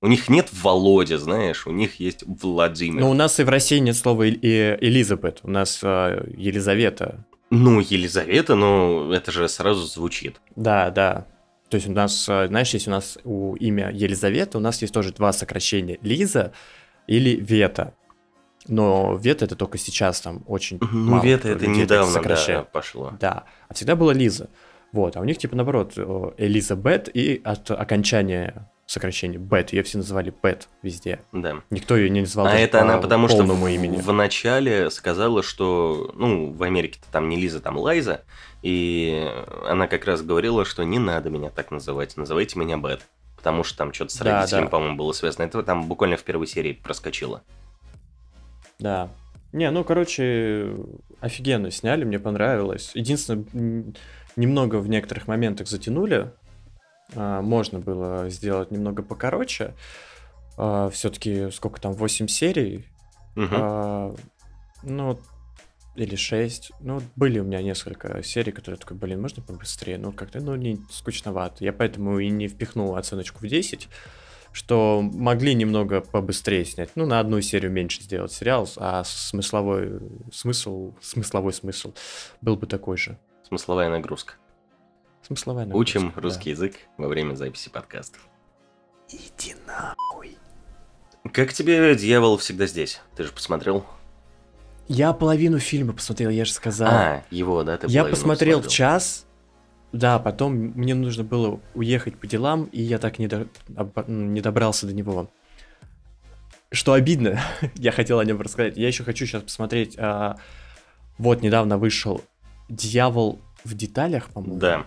У них нет Володя, знаешь, у них есть Владимир.
Но у нас и в России нет слова и- Элизабет, у нас э, Елизавета.
Ну, Елизавета, ну, это же сразу звучит.
Да, да. То есть у нас, э, знаешь, есть у нас у имя Елизавета, у нас есть тоже два сокращения. Лиза или Вета. Но Вета это только сейчас там очень
Ну,
мало
Вета это недавно, да, пошло.
Да, а всегда была Лиза. Вот, а у них типа наоборот э, Элизабет и от окончания сокращения Бет, ее все называли Бет везде.
Да.
Никто ее не называл
А это
по
она потому что в,
имени.
в начале сказала, что, ну, в Америке-то там не Лиза, там Лайза, и она как раз говорила, что не надо меня так называть, называйте меня Бет. Потому что там что-то с
Да,
родителями,
да.
по-моему, было связано. Это там буквально в первой серии проскочило.
Да. Не, ну, короче, офигенно сняли, мне понравилось. Единственное, немного в некоторых моментах затянули. А, Можно было сделать немного покороче. Все-таки сколько там, 8 серий? А, Ну, или 6. Ну, были у меня несколько серий, которые такой, блин, можно побыстрее? Ну, как-то, ну, не скучновато. Я поэтому и не впихнул оценочку в 10, что могли немного побыстрее снять. Ну, на одну серию меньше сделать сериал, а смысловой смысл, смысловой смысл был бы такой же.
Смысловая нагрузка.
Смысловая
Учим
да.
русский язык во время записи подкастов.
Иди нахуй.
Как тебе «Дьявол всегда здесь»? Ты же посмотрел?
Я половину фильма посмотрел, я же сказал.
А, его, да, ты
Я посмотрел
смотрел.
час, да, потом мне нужно было уехать по делам, и я так не, до- об- не добрался до него. Что обидно, я хотел о нем рассказать. Я еще хочу сейчас посмотреть. а, вот недавно вышел Дьявол в деталях, по-моему.
Да.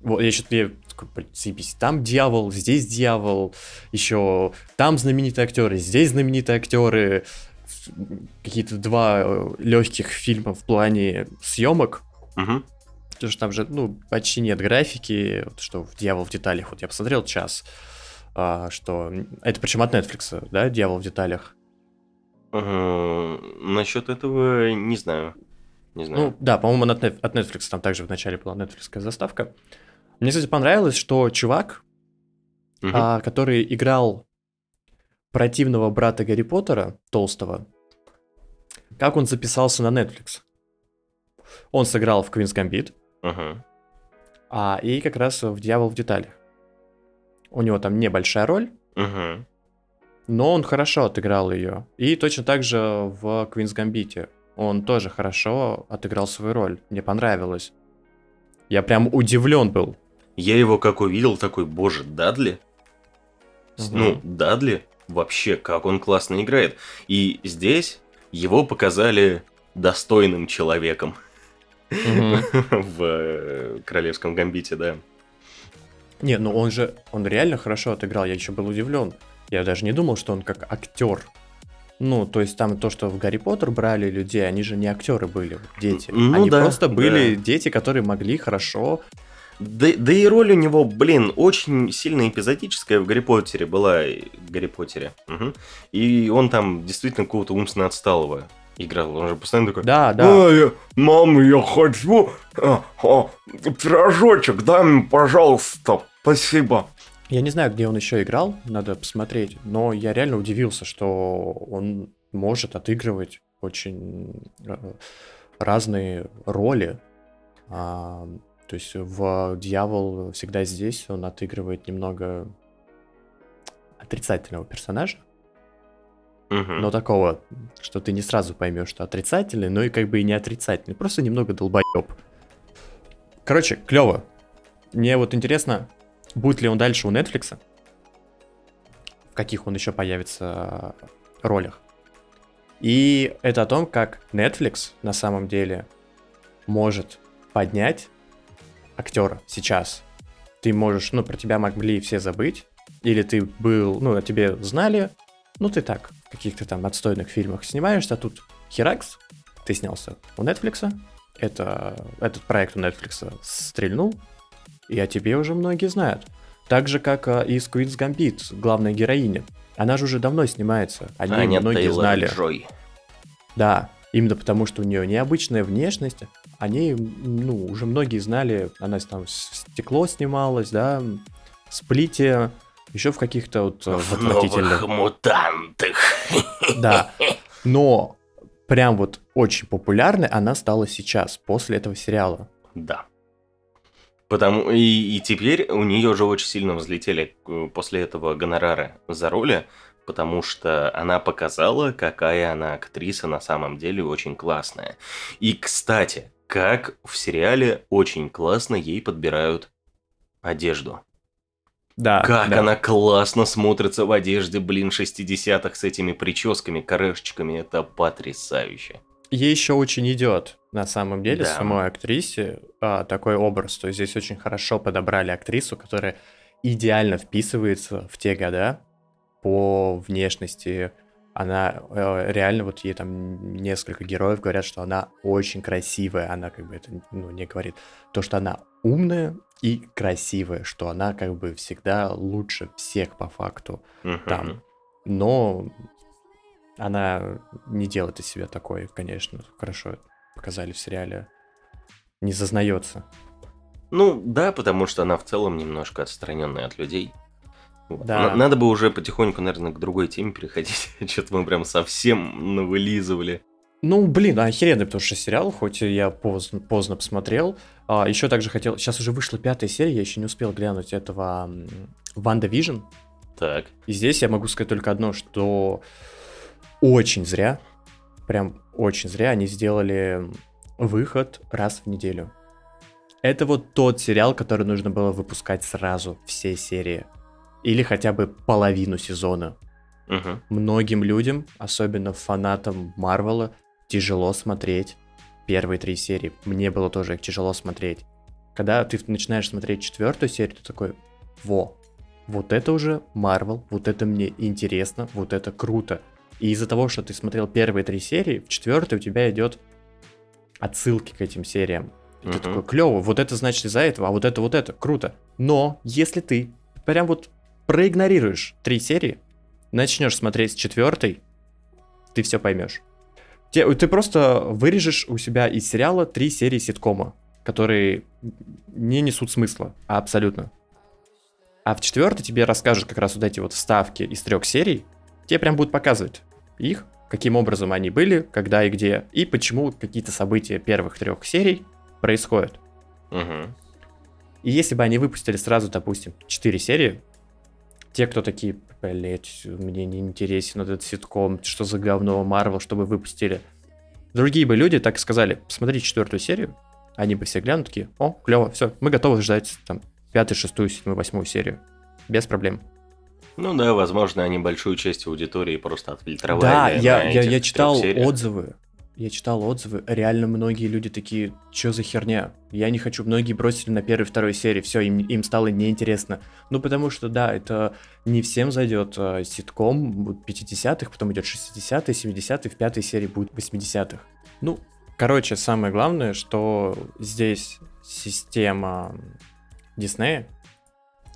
Вот, я что-то я такой, «Блин, заебись, там дьявол, здесь дьявол, еще там знаменитые актеры, здесь знаменитые актеры, какие-то два легких фильма в плане съемок,
Мгм.
потому что там же, ну, почти нет графики, вот что в «Дьявол в деталях», вот я посмотрел час, а, что, это причем от Netflix, да, «Дьявол в деталях»,
Мгм. Насчет этого не знаю. Не знаю.
Ну, да, по-моему, от, от Netflix там также вначале была Netflix заставка. Мне, кстати, понравилось, что чувак,
Мгм.
а, который играл противного брата Гарри Поттера, толстого, как он записался на Netflix. Он сыграл в Queen's Gambit,
Мгм.
а и как раз в Дьявол в деталях. У него там небольшая роль,
Мгм.
но он хорошо отыграл ее. И точно так же в Queen's Gambit он тоже хорошо отыграл свою роль. Мне понравилось. Я прям удивлен был.
Я его как увидел, такой, боже, Дадли?
Мгм.
Ну, Дадли, вообще, как он классно играет. И здесь его показали достойным человеком
Мгм.
в э, Королевском Гамбите, да.
Не, ну он же, он реально хорошо отыграл, я еще был удивлен. Я даже не думал, что он как актер. Ну, то есть там то, что в Гарри Поттер брали людей, они же не актеры были, дети.
Ну
они
да,
просто были
да.
дети, которые могли хорошо.
Да, да и роль у него, блин, очень сильно эпизодическая в Гарри Поттере была. В Гарри Поттере. Мгм. И он там действительно какого-то умственно отсталого играл. Он же постоянно такой...
Да, да.
Ой, мам, я хочу а, а, пирожочек, дай мне, пожалуйста. Спасибо.
Я не знаю, где он еще играл, надо посмотреть, но я реально удивился, что он может отыгрывать очень э, разные роли. То есть в «Дьявол всегда здесь» он отыгрывает немного отрицательного персонажа,
«Мгм».
но такого, что ты не сразу поймешь, что отрицательный, но и как бы и не отрицательный, просто немного долбоеб. Короче, клево. Мне вот интересно, будет ли он дальше у Netflix, в каких он еще появится э, ролях. И это о том, как Netflix на самом деле может поднять актера сейчас. Ты можешь, ну, про тебя могли все забыть, или ты был, ну, о тебе знали, ну, ты так, в каких-то там отстойных фильмах снимаешься, а тут херакс, ты снялся у Netflix, это, этот проект у Netflix стрельнул, и о тебе уже многие знают. Так же, как а, и с Queen's Gambit, главная героиня. Она же уже давно снимается, о ней
Аня
многие
Тейлор
знали.
Джой.
Да, именно потому, что у нее необычная внешность. О ней, ну, уже многие знали. Она там стекло снималась, да, сплите, еще в каких-то вот э,
В
отвратительных.
новых мутантах.
Да. Но прям вот очень популярной она стала сейчас, после этого сериала.
Да. Потому и, и теперь у нее же очень сильно взлетели э, после этого гонорары за роли, потому что она показала, какая она актриса на самом деле очень классная. И, кстати, как в сериале очень классно ей подбирают одежду.
Да.
Как
да.
она классно смотрится в одежде, блин, 60-х с этими прическами, корешечками. Это потрясающе.
Ей еще очень идет, на самом деле,
Да.
самой актрисе а, такой образ. То есть здесь очень хорошо подобрали актрису, которая идеально вписывается в те года по внешности. Она э, реально, вот ей там несколько героев говорят, что она очень красивая. Она как бы это ну, не говорит. То, что она умная и красивая, что она как бы всегда лучше всех по факту
Мгм.
там. Но она не делает из себя такой, конечно, хорошо показали в сериале. Не зазнается.
Ну, да, потому что она в целом немножко отстраненная от людей.
Да.
На- Надо бы уже потихоньку, наверное, к другой теме переходить. Что-то мы прям совсем навылизывали.
Ну, блин, охеренный, потому что сериал, хоть я поздно, поздно посмотрел. А, еще также хотел... Сейчас уже вышла пятая серия, я еще не успел глянуть этого WandaVision.
Так.
И здесь я могу сказать только одно, что очень зря, прям очень зря они сделали выход раз в неделю. Это вот тот сериал, который нужно было выпускать сразу, все серии. Или хотя бы половину сезона.
Мгм.
Многим людям, особенно фанатам Марвела, тяжело смотреть первые три серии. Мне было тоже их тяжело смотреть. Когда ты начинаешь смотреть четвертую серию, ты такой, во, вот это уже Марвел, вот это мне интересно, вот это круто. И из-за того, что ты смотрел первые три серии, в четвертой у тебя идет отсылки к этим сериям. И ты такой, клево, вот это значит из-за этого, а вот это вот это, круто. Но если ты прям вот проигнорируешь три серии, начнешь смотреть с четвертой, ты все поймешь. Те- Ты просто вырежешь у себя из сериала три серии ситкома, которые не несут смысла абсолютно. А в четвертой тебе расскажут как раз вот эти вот вставки из трех серий. Тебе прям будут показывать их, каким образом они были, когда и где, и почему какие-то события первых трех серий происходят.
Мгм.
И если бы они выпустили сразу, допустим, 4 серии, те, кто такие, блять, мне не интересен этот ситком, что за говно Марвел, чтобы выпустили Другие бы люди так и сказали, посмотри четвертую серию, они бы все глянут такие, о, клево, все, мы готовы ждать там пятую, шестую, седьмую, восьмую серию. Без проблем.
Ну да, возможно, они большую часть аудитории просто отфильтровали.
Да, я, я, я читал отзывы. Я читал отзывы. Реально многие люди такие, что за херня? Я не хочу. Многие бросили на первой, второй серии. Все, им, им стало неинтересно. Ну, потому что, да, это не всем зайдет э, ситком. Будут 50-х, потом идет 60-е, 70-е, в пятой серии будет 80-х. Ну, короче, самое главное, что здесь система Диснея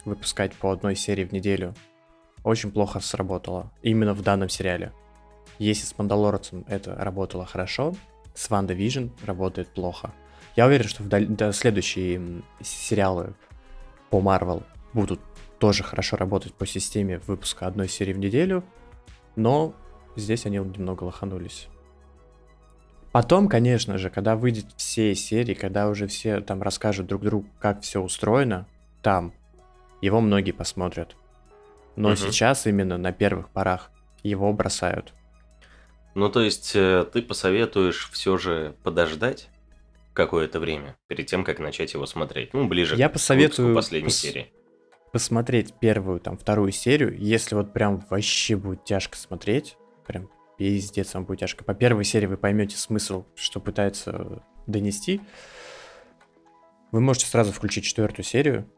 выпускать по одной серии в неделю очень плохо сработала. Именно в данном сериале. Если с Мандалорцем это работало хорошо, с WandaVision работает плохо. Я уверен, что в даль- да, следующие сериалы по Марвел будут тоже хорошо работать по системе выпуска одной серии в неделю, но здесь они немного лоханулись. Потом, конечно же, когда выйдет все серии, когда уже все там расскажут друг другу, как все устроено, там его многие посмотрят. Но
Мгм.
сейчас именно на первых порах его бросают.
Ну, то есть, э, ты посоветуешь все же подождать какое-то время перед тем, как начать его смотреть. Ну, ближе
Я
к
посоветую
последней
пос-
серии.
посмотреть первую, там, вторую серию, если вот прям вообще будет тяжко смотреть, прям пиздец вам будет тяжко. По первой серии вы поймете смысл, что пытается донести. Вы можете сразу включить четвертую серию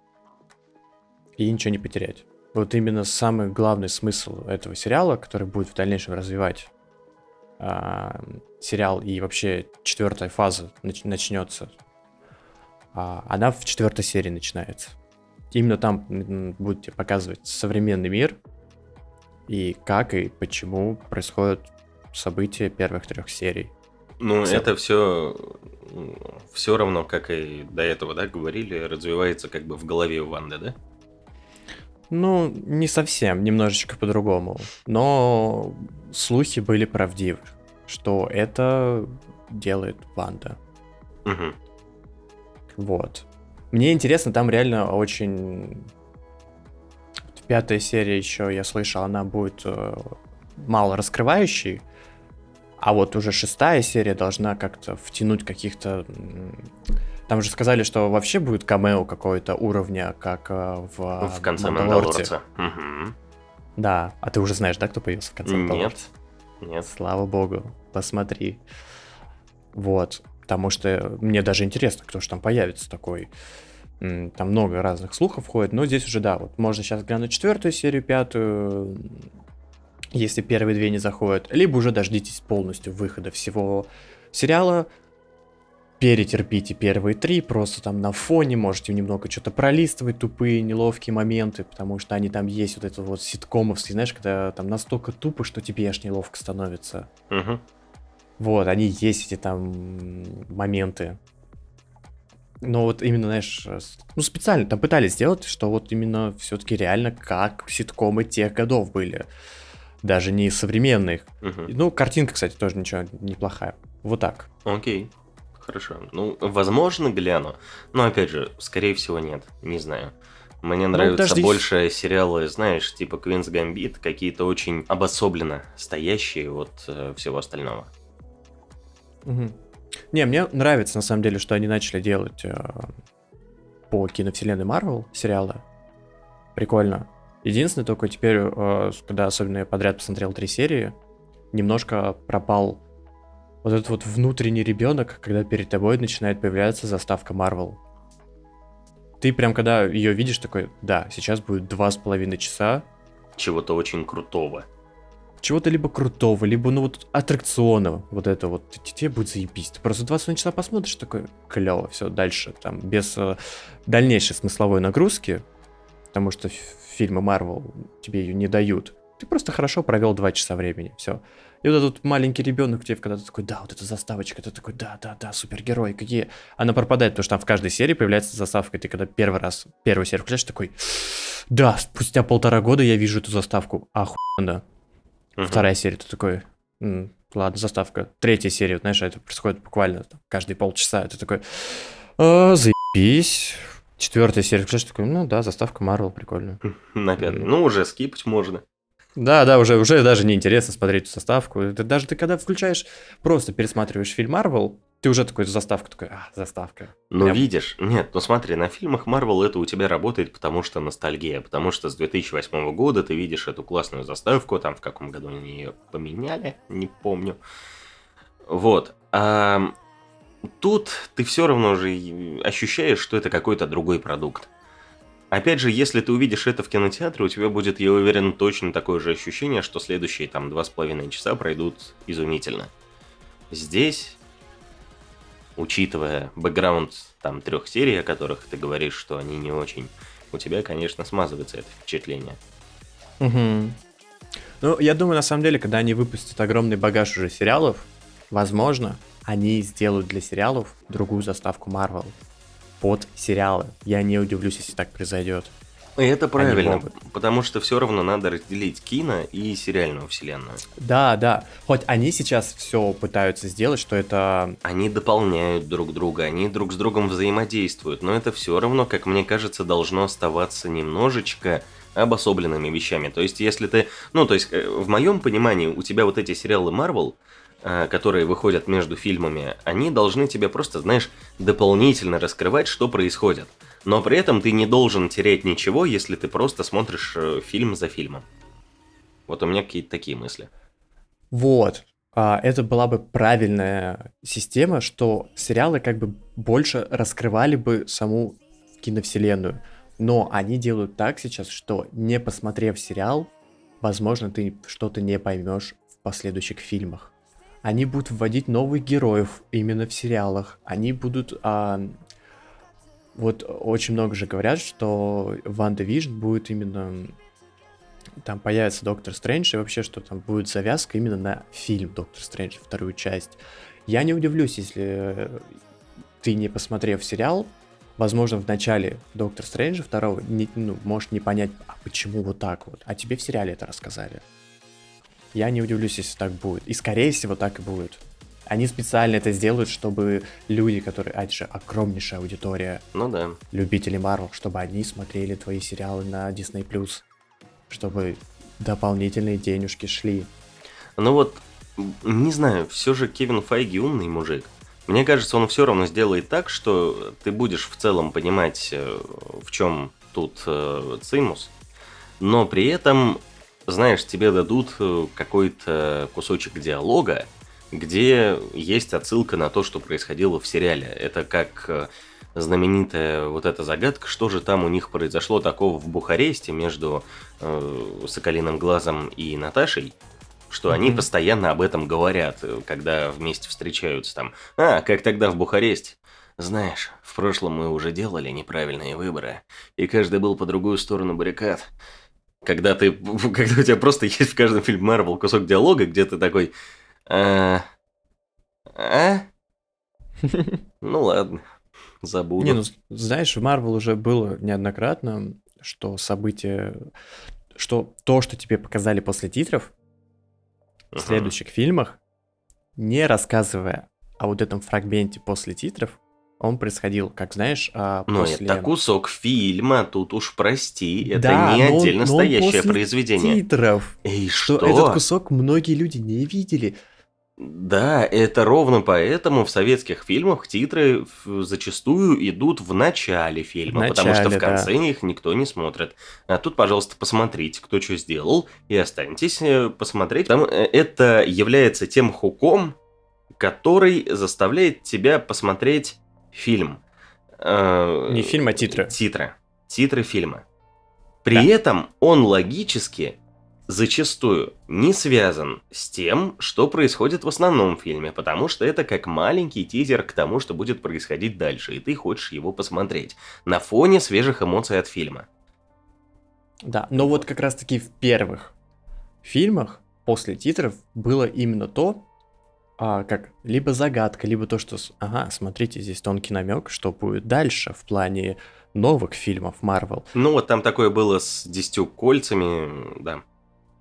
и ничего не потерять. Вот именно самый главный смысл этого сериала, который будет в дальнейшем развивать а, сериал и вообще четвертая фаза нач- начнется, а, она в четвертой серии начинается. Именно там тебе показывать современный мир и как и почему происходят события первых трех серий.
Ну,
Всё.
это все все равно, как и до этого, да, говорили, развивается как бы в голове у Ванды, да?
Ну, не совсем, немножечко по-другому. Но слухи были правдивы, что это делает Ванда.
Мгм.
Вот. Мне интересно, там реально очень... Пятая серия еще, я слышал, она будет э, мало раскрывающей, а вот уже шестая серия должна как-то втянуть каких-то... Там же сказали, что вообще будет камео какое-то уровня, как э, в,
В конце
«Мандалорце».
Мандалорца. Мгм.
Да, а ты уже знаешь, да, кто появился в конце
Нет,
«Мандалорца»?
нет.
Слава богу, посмотри. Вот, потому что мне даже интересно, кто же там появится такой. Там много разных слухов ходит, но здесь уже, да, вот можно сейчас глянуть четвертую серию, пятую, если первые две не заходят, либо уже дождитесь полностью выхода всего сериала, перетерпите первые три, просто там на фоне можете немного что-то пролистывать, тупые, неловкие моменты, потому что они там есть, вот это вот ситкомовский, знаешь, когда там настолько тупо, что тебе аж неловко становится.
Мгм.
Вот, они есть эти там моменты. Но вот именно, знаешь, ну специально там пытались сделать, что вот именно все-таки реально как ситкомы тех годов были. Даже не современных.
Мгм.
Ну, картинка, кстати, тоже ничего неплохая. Вот так.
Окей. Хорошо. Ну, возможно, гляну. Но опять же, скорее всего, нет. Не знаю. Мне нравятся
Ну,
больше сериалы, знаешь, типа Queen's Gambit, какие-то очень обособленно стоящие от э, всего остального.
Мгм. Не, мне нравится на самом деле, что они начали делать э, по киновселенной Марвел сериалы. Прикольно. Единственное, только теперь, э, когда особенно я подряд посмотрел три серии, немножко пропал вот этот вот внутренний ребенок, когда перед тобой начинает появляться заставка Марвел. Ты прям когда ее видишь такой, да, сейчас будет два с половиной часа,
Чего-то очень крутого.
чего-то либо крутого, либо, ну, вот аттракционного, вот это вот, тебе будет заебись. Ты просто 20 часа посмотришь, такой, клево, все, дальше, там, без э, дальнейшей смысловой нагрузки, потому что фильмы Марвел тебе ее не дают. Ты просто хорошо провел два часа времени, все. И вот этот маленький ребенок тебе когда ты такой, да, вот эта заставочка, ты такой, да, да, да, супергерой, какие. Она пропадает, потому что там в каждой серии появляется заставка, и ты когда первый раз, первую серию включаешь, такой, да, спустя полтора года я вижу эту заставку, охуенно.
Мгм.
Вторая серия, ты такой, «М, ладно, заставка. Третья серия, вот, знаешь, это происходит буквально там, каждые полчаса. Ты такой, «А, заебись. Четвертая серия, включаешь, такой, ну да, заставка Марвел, прикольно.
На пятый. Ну, уже скипать можно.
Да, да, уже, уже даже неинтересно смотреть заставку. Это даже ты когда включаешь, просто пересматриваешь фильм Марвел, ты уже такой заставку такой, а, заставка.
Но
Прям-
видишь, нет, ну смотри, на фильмах Marvel это у тебя работает, потому что ностальгия, потому что с 2008 года ты видишь эту классную заставку, там в каком году они ее поменяли, не помню. Вот. А тут ты все равно же ощущаешь, что это какой-то другой продукт. Опять же, если ты увидишь это в кинотеатре, у тебя будет, я уверен, точно такое же ощущение, что следующие там два с половиной часа пройдут изумительно. Здесь учитывая бэкграунд там трех серий, о которых ты говоришь, что они не очень, у тебя, конечно, смазывается это впечатление.
Мгм. Ну, я думаю, на самом деле, когда они выпустят огромный багаж уже сериалов, возможно, они сделают для сериалов другую заставку Marvel под сериалы. Я не удивлюсь, если так произойдет.
И это правильно, потому что все равно надо разделить кино и сериальную вселенную.
Да, да. Хоть они сейчас все пытаются сделать, что это...
Они дополняют друг друга, они друг с другом взаимодействуют, но это все равно, как мне кажется, должно оставаться немножечко обособленными вещами. То есть, если ты... Ну, то есть, э, в моем понимании, у тебя вот эти сериалы Marvel, которые выходят между фильмами, они должны тебе просто, знаешь, дополнительно раскрывать, что происходит. Но при этом ты не должен терять ничего, если ты просто смотришь э, фильм за фильмом. Вот у меня какие-то такие мысли.
Вот. А, это была бы правильная система, что сериалы как бы больше раскрывали бы саму киновселенную. Но они делают так сейчас, что не посмотрев сериал, возможно, ты что-то не поймешь в последующих фильмах. Они будут вводить новых героев именно в сериалах. Они будут... а, вот очень много же говорят, что WandaVision будет именно там появится Доктор Стрэндж, и вообще, что там будет завязка именно на фильм Доктор Стрэндж, вторую часть. Я не удивлюсь, если ты, не посмотрев сериал, возможно, в начале Доктор Стрэнджа второго, не, ну, можешь не понять, а почему вот так вот, а тебе в сериале это рассказали. Я не удивлюсь, если так будет. И, скорее всего, так и будет. Они специально это сделают, чтобы люди, которые, а это же огромнейшая аудитория
Ну да.
любителей Марвел, чтобы они смотрели твои сериалы на Disney+, чтобы дополнительные денежки шли.
Ну вот, не знаю, все же Кевин Файги умный мужик. Мне кажется, он все равно сделает так, что ты будешь в целом понимать, э, в чем тут э, цимус, но при этом, знаешь, тебе дадут э, какой-то кусочек диалога, где есть отсылка на то, что происходило в сериале. Это как э, знаменитая вот эта загадка, что же там у них произошло такого в Бухаресте между э, Соколиным Глазом и Наташей, что они
Мгм.
постоянно об этом говорят, э, когда вместе встречаются там. А, как тогда в Бухаресте. Знаешь, в прошлом мы уже делали неправильные выборы, и каждый был по другую сторону баррикад. Когда ты, когда у тебя просто есть в каждом фильме Марвел кусок диалога, где ты такой, а, а? Ну ладно, забуду.
Не, ну, знаешь, в Марвел уже было неоднократно, что события, что то, что тебе показали после титров, в следующих фильмах, не рассказывая о вот этом фрагменте после титров, он происходил, как знаешь, а,
Но
после...
это кусок фильма, тут уж прости, это
Да,
не
но
отдельно
но
стоящее
после
произведение.
титров.
И
Что,
что?
этот кусок многие люди не видели.
Да, это ровно поэтому в советских фильмах титры зачастую идут в начале фильма,
В
потому что в
начале, да.
конце их никто не смотрит. А тут, пожалуйста, посмотрите, кто что сделал, и останьтесь э, посмотреть. Там э, это является тем хуком, который заставляет тебя посмотреть фильм. Э,
Не фильм, а титры.
Титры. Титры фильма. При этом он логически зачастую не связан с тем, что происходит в основном фильме, потому что это как маленький тизер к тому, что будет происходить дальше, и ты хочешь его посмотреть на фоне свежих эмоций от фильма.
Да, но вот как раз-таки в первых фильмах после титров было именно то, а, как либо загадка, либо то, что, ага, смотрите, здесь тонкий намек, что будет дальше в плане новых фильмов Марвел.
Ну вот там такое было с десятью кольцами, да.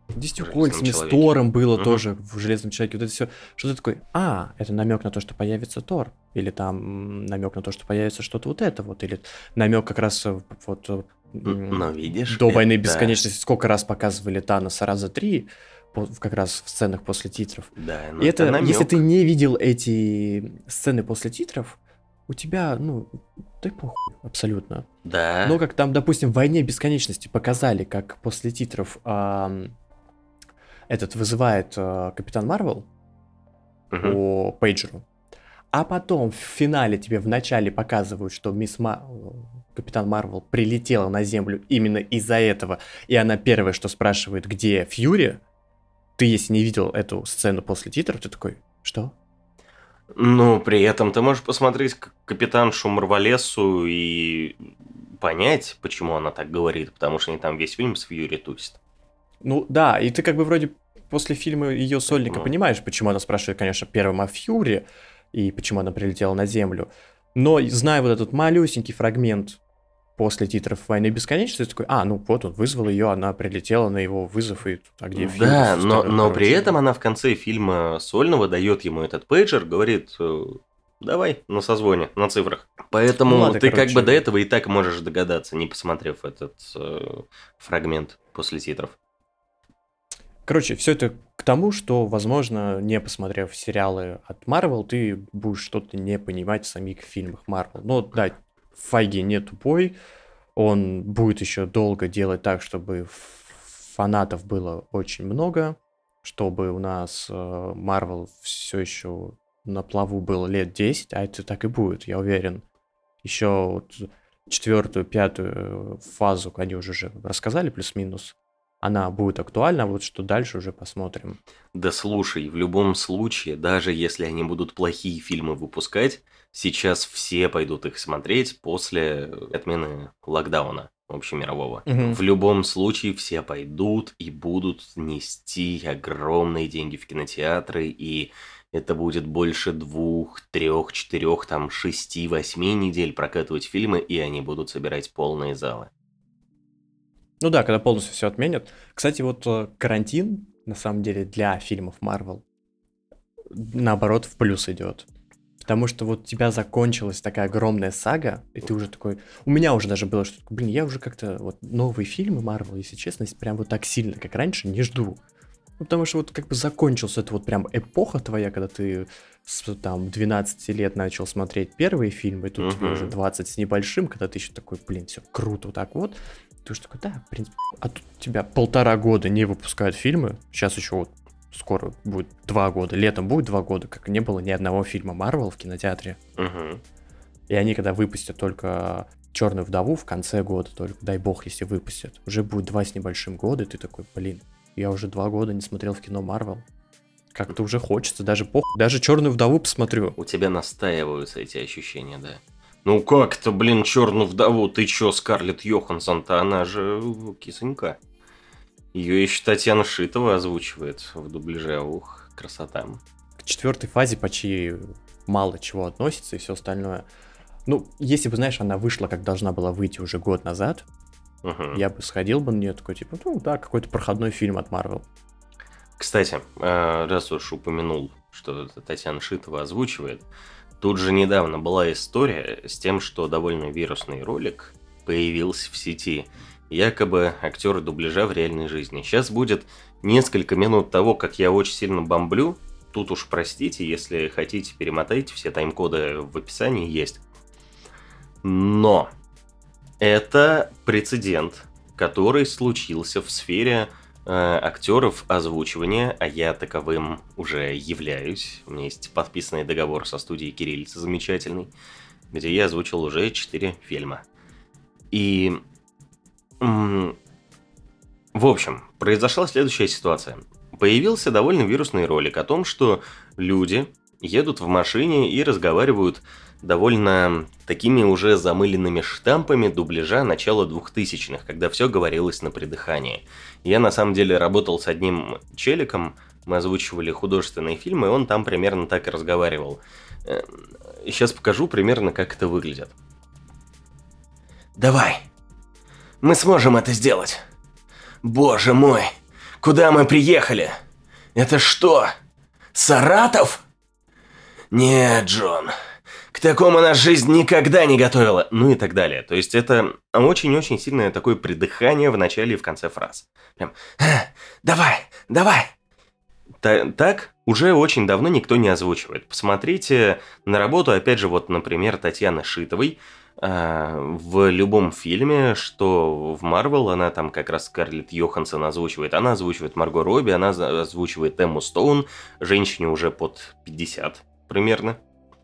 Десятью кольцами, с. Тором было
Мгм.
тоже в Железном человеке. Вот это все. Что ты такой, а, это намек на то, что появится Тор. Или там намек на то, что появится что-то вот это вот. Или намек как раз э, вот э,
Но видишь,
до войны бесконечности сколько раз показывали Таноса раза три, как раз в сценах после титров.
Да, ну
И это,
намёк.
если ты не видел эти сцены после титров, у тебя, ну, и похуй, абсолютно.
Да.
Но как там, допустим, в «Войне бесконечности» показали, как после титров ам, этот вызывает а, Капитан Марвел
Мгм.
по пейджеру, а потом в финале тебе в начале показывают, что мисс Ма... Капитан Марвел прилетела на Землю именно из-за этого, и она первое, что спрашивает, где Фьюри, ты, если не видел эту сцену после титров, ты такой, что?
Ну, при этом ты можешь посмотреть к- капитаншу Марвалесу и понять, почему она так говорит, потому что они там весь фильм с Фьюри тусят.
Ну да, и ты как бы вроде после фильма ее сольника
Ну.
понимаешь, почему она спрашивает, конечно, первым о Фьюри и почему она прилетела на Землю. Но зная вот этот малюсенький фрагмент после титров «Войны бесконечности», такой, а, ну вот он вызвал ее, она прилетела на его вызов, и а где Фьюри?
Да, но, но при этом она в конце фильма сольного дает ему этот пейджер, говорит, э, давай на созвоне, на цифрах. Поэтому
Ну ладно,
ты как
короче.
бы до этого и так можешь догадаться, не посмотрев этот э, фрагмент после титров.
Короче, все это к тому, что, возможно, не посмотрев сериалы от Marvel, ты будешь что-то не понимать в самих фильмах Marvel. Но да, Файги не тупой, он будет еще долго делать так, чтобы фанатов было очень много, чтобы у нас Marvel все еще на плаву было лет 10, а это так и будет, я уверен. Еще вот четвертую, пятую фазу они уже же рассказали плюс-минус. Она будет актуальна, вот что дальше уже посмотрим.
Да слушай, в любом случае, даже если они будут плохие фильмы выпускать, сейчас все пойдут их смотреть после отмены локдауна общемирового.
Мгм.
В любом случае все пойдут и будут нести огромные деньги в кинотеатры, и это будет больше двух, трех, четырех, там, шести, восьми недель прокатывать фильмы, и они будут собирать полные залы.
Ну да, когда полностью все отменят. Кстати, вот э, карантин, на самом деле, для фильмов Marvel, наоборот, в плюс идет. Потому что вот у тебя закончилась такая огромная сага, и ты уже такой... У меня уже даже было, что, блин, я уже как-то вот новые фильмы Marvel, если честно, прям вот так сильно, как раньше, не жду. Ну, потому что вот как бы закончился это вот прям эпоха твоя, когда ты с там 12 лет начал смотреть первые фильмы, и тут тебе
Мгм.
уже 20 с небольшим, когда ты еще такой, блин, все круто, вот так вот. Ты уже такой, да, в принципе. А тут тебя полтора года не выпускают фильмы. Сейчас еще вот скоро будет два года. Летом будет два года, как не было ни одного фильма Марвел в кинотеатре.
Мгм.
И они когда выпустят только Черную вдову в конце года, только дай бог, если выпустят. Уже будет два с небольшим года, и ты такой, блин, я уже два года не смотрел в кино Марвел. Как-то уже хочется, даже пох... Даже Черную вдову посмотрю.
У тебя настаиваются эти ощущения, да. Ну как это, блин, черную вдову? Ты чё, Скарлетт Йоханссон-то? Она же кисонька. Ее еще Татьяна Шитова озвучивает в дубляже. Ух, красота.
к четвертой фазе почти мало чего относится и все остальное. Ну, если бы, знаешь, она вышла, как должна была выйти уже год назад,
Мгм.
я бы сходил бы на нее такой, типа, ну да, какой-то проходной фильм от Marvel.
Кстати, э, раз уж упомянул, что Татьяна Шитова озвучивает, тут же недавно была история с тем, что довольно вирусный ролик появился в сети. Якобы актеры дубляжа в реальной жизни. Сейчас будет несколько минут того, как я очень сильно бомблю. Тут уж простите, если хотите, перемотайте, все тайм-коды в описании есть. Но это прецедент, который случился в сфере актеров озвучивания, а я таковым уже являюсь. У меня есть подписанный договор со студией Кириллица замечательный, где я озвучил уже 4 фильма. И... в общем, произошла следующая ситуация. Появился довольно вирусный ролик о том, что люди едут в машине и разговаривают довольно такими уже замыленными штампами дубляжа начала 2000-х, когда все говорилось на придыхании. Я на самом деле работал с одним челиком, мы озвучивали художественные фильмы, и он там примерно так и разговаривал. Сейчас покажу примерно, как это выглядит.
Давай. Мы сможем это сделать. Боже мой, куда мы приехали? Это что? Саратов? Нет, Джон.
Такому наша жизнь никогда не готовила, ну и так далее. То есть это очень-очень сильное такое придыхание в начале и в конце фраз. Прям, «А, давай, давай. Та- так уже очень давно никто не озвучивает. Посмотрите на работу, опять же, вот, например, Татьяны Шитовой, а, в любом фильме, что в Марвел, она там как раз Скарлетт Йоханссон озвучивает. Она озвучивает Марго Робби, она озвучивает Эмму Стоун, женщине уже под 50 примерно.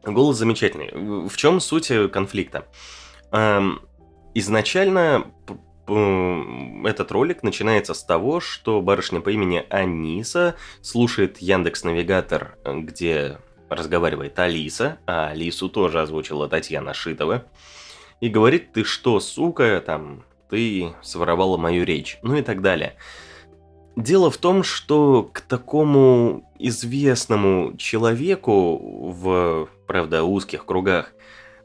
Голос замечательный. В чем суть э, конфликта? Эм, изначально этот ролик начинается с того, что барышня по имени Аниса слушает Яндекс Навигатор, где разговаривает Алиса, а Алису тоже озвучила Татьяна Шитова, и говорит, ты что, сука, там, ты своровала мою речь, ну и так далее. Дело в том, что к такому известному человеку в, правда, узких кругах,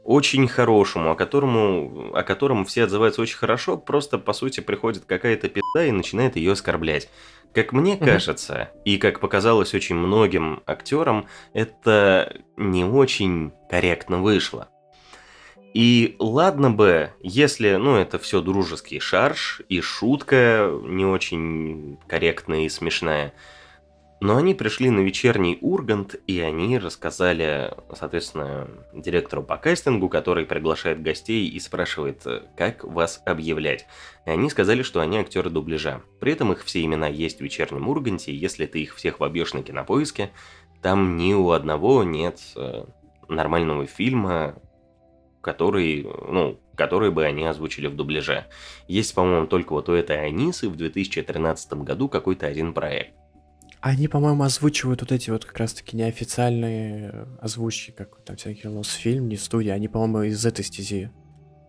очень хорошему, о, которому, о котором все отзываются очень хорошо, просто, по сути, приходит какая-то пизда и начинает ее оскорблять. Как мне кажется, и как показалось очень многим актерам, это не очень корректно вышло. И ладно бы, если, ну, это все дружеский шарж и шутка не очень корректная и смешная. Но они пришли на вечерний Ургант, и они рассказали, соответственно, директору по кастингу, который приглашает гостей и спрашивает, э, как вас объявлять. И они сказали, что они актеры дубляжа. При этом их все имена есть в вечернем Урганте, и если ты их всех вобьешь на кинопоиске, там ни у одного нет э, нормального фильма, который, ну, который бы они озвучили в дубляже. Есть, по-моему, только вот у этой Анисы в 2013 году какой-то один проект.
Они, по-моему, озвучивают вот эти вот как раз-таки неофициальные э, озвучки, как там всякие Лосфильм, не студия. Они, по-моему, из этой стези.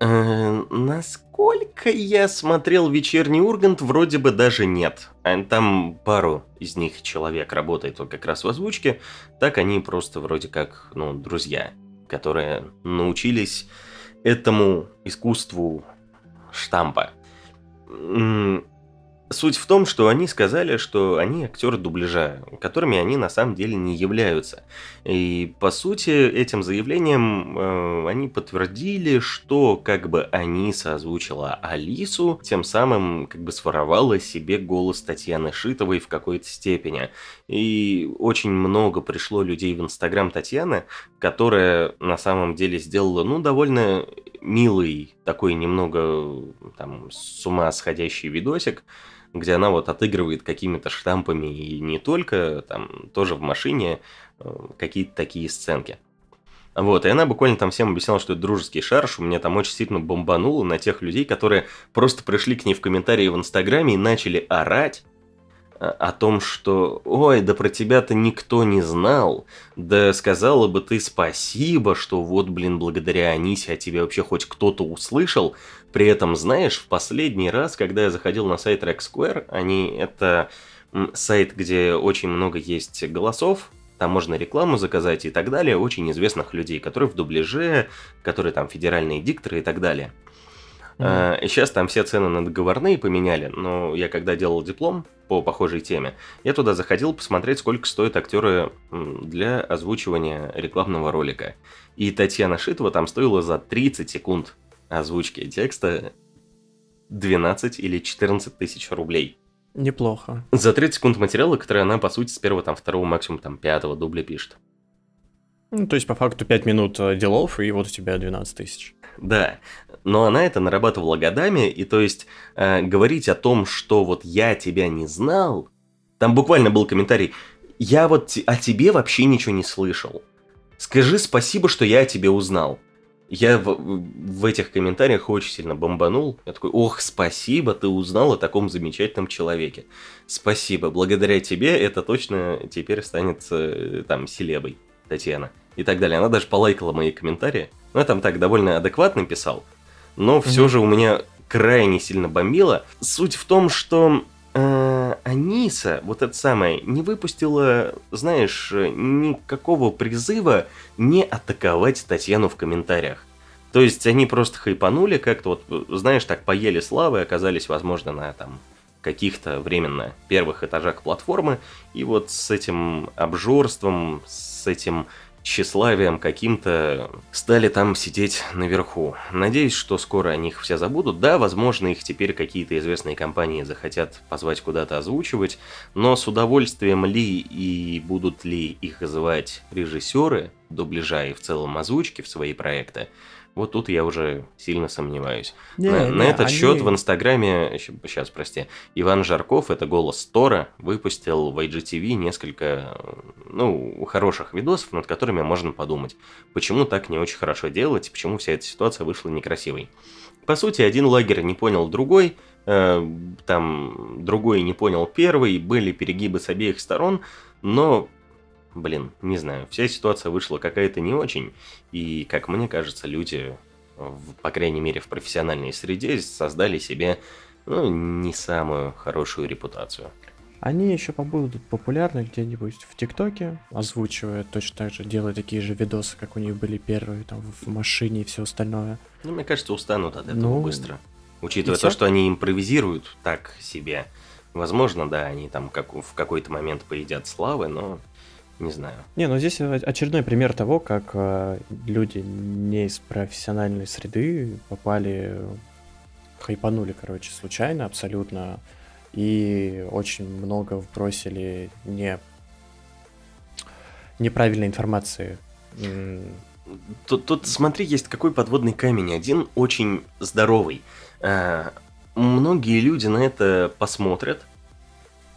Э, насколько я смотрел вечерний Ургант, вроде бы даже нет. А Там пару из них человек работает вот как раз в озвучке, так они просто вроде как, ну, друзья, которые научились этому искусству штампа. Суть в том, что они сказали, что они актеры дубляжа, которыми они на самом деле не являются. И по сути этим заявлением э, они подтвердили, что как бы Аниса озвучила Алису, тем самым как бы своровала себе голос Татьяны Шитовой в какой-то степени. И очень много пришло людей в Инстаграм Татьяны, которая на самом деле сделала, ну, довольно милый, такой немного там с ума сходящий видосик, где она вот отыгрывает какими-то штампами и не только, там тоже в машине э, какие-то такие сценки. Вот, и она буквально там всем объясняла, что это дружеский шарш, у меня там очень сильно бомбануло на тех людей, которые просто пришли к ней в комментарии в Инстаграме и начали орать о том, что «Ой, да про тебя-то никто не знал, да сказала бы ты спасибо, что вот, блин, благодаря Анисе о тебе вообще хоть кто-то услышал». При этом, знаешь, в последний раз, когда я заходил на сайт Rex Square, они это сайт, где очень много есть голосов, там можно рекламу заказать и так далее, очень известных людей, которые в дубляже, которые там федеральные дикторы и так далее. А, И сейчас там все цены на договорные поменяли, но я когда делал диплом по похожей теме, я туда заходил посмотреть, сколько стоят актеры для озвучивания рекламного ролика. И Татьяна Шитова там стоила за 30 секунд озвучки текста 12 или 14 тысяч рублей.
Неплохо.
За 30 секунд материала, который она, по сути, с первого, там, второго, максимум, там, пятого дубля пишет.
Ну, то есть, по факту, 5 минут э, делов, и вот у тебя 12 тысяч.
Да, но она это нарабатывала годами, и то есть э, говорить о том, что вот я тебя не знал, там буквально был комментарий, я вот о тебе вообще ничего не слышал. Скажи спасибо, что я о тебе узнал. Я в, в этих комментариях очень сильно бомбанул. Я такой, ох, спасибо, ты узнал о таком замечательном человеке. Спасибо, благодаря тебе это точно теперь станет э, там селебой, Татьяна. И так далее. Она даже полайкала мои комментарии. Ну, я там так довольно адекватно писал. Но все
Мгм.
же у меня крайне сильно бомбило. Суть в том, что э, Аниса, вот это самое, не выпустила, знаешь, никакого призыва не атаковать Татьяну в комментариях. То есть они просто хайпанули как-то, вот, знаешь, так поели славы, оказались, возможно, на там каких-то временно первых этажах платформы, и вот с этим обжорством, с этим тщеславием каким-то стали там сидеть наверху. Надеюсь, что скоро о них все забудут. Да, возможно, их теперь какие-то известные компании захотят позвать куда-то озвучивать, но с удовольствием ли и будут ли их звать режиссеры, дубляжа и в целом озвучки в свои проекты, вот тут я уже сильно сомневаюсь.
Не,
на,
не,
на этот
они-
счет в Инстаграме, сейчас, прости, Иван Жарков, это голос Тора, выпустил в IGTV несколько, ну, хороших видосов, над которыми можно подумать, почему так не очень хорошо делать, почему вся эта ситуация вышла некрасивой. По сути, один лагерь не понял другой, э, там другой не понял первый, были перегибы с обеих сторон, но, блин, не знаю, вся ситуация вышла какая-то не очень, и, как мне кажется, люди, в- по крайней мере, в профессиональной среде создали себе ну, не самую хорошую репутацию.
Они еще побудут популярны где-нибудь в ТикТоке, озвучивая точно так же, делая такие же видосы, как у них были первые, там, в машине и все остальное.
Ну, мне кажется, устанут от этого
Ну,
быстро. Учитывая то, что они импровизируют так себе. Возможно, да, они там как, в какой-то момент поедят славы, но не знаю.
Не, ну здесь очередной пример того, как э, люди не из профессиональной среды попали, хайпанули, короче, случайно абсолютно, и очень много вбросили не неправильной информации.
Тут, тут, смотри, есть какой подводный камень. Один очень здоровый. А, многие люди на это посмотрят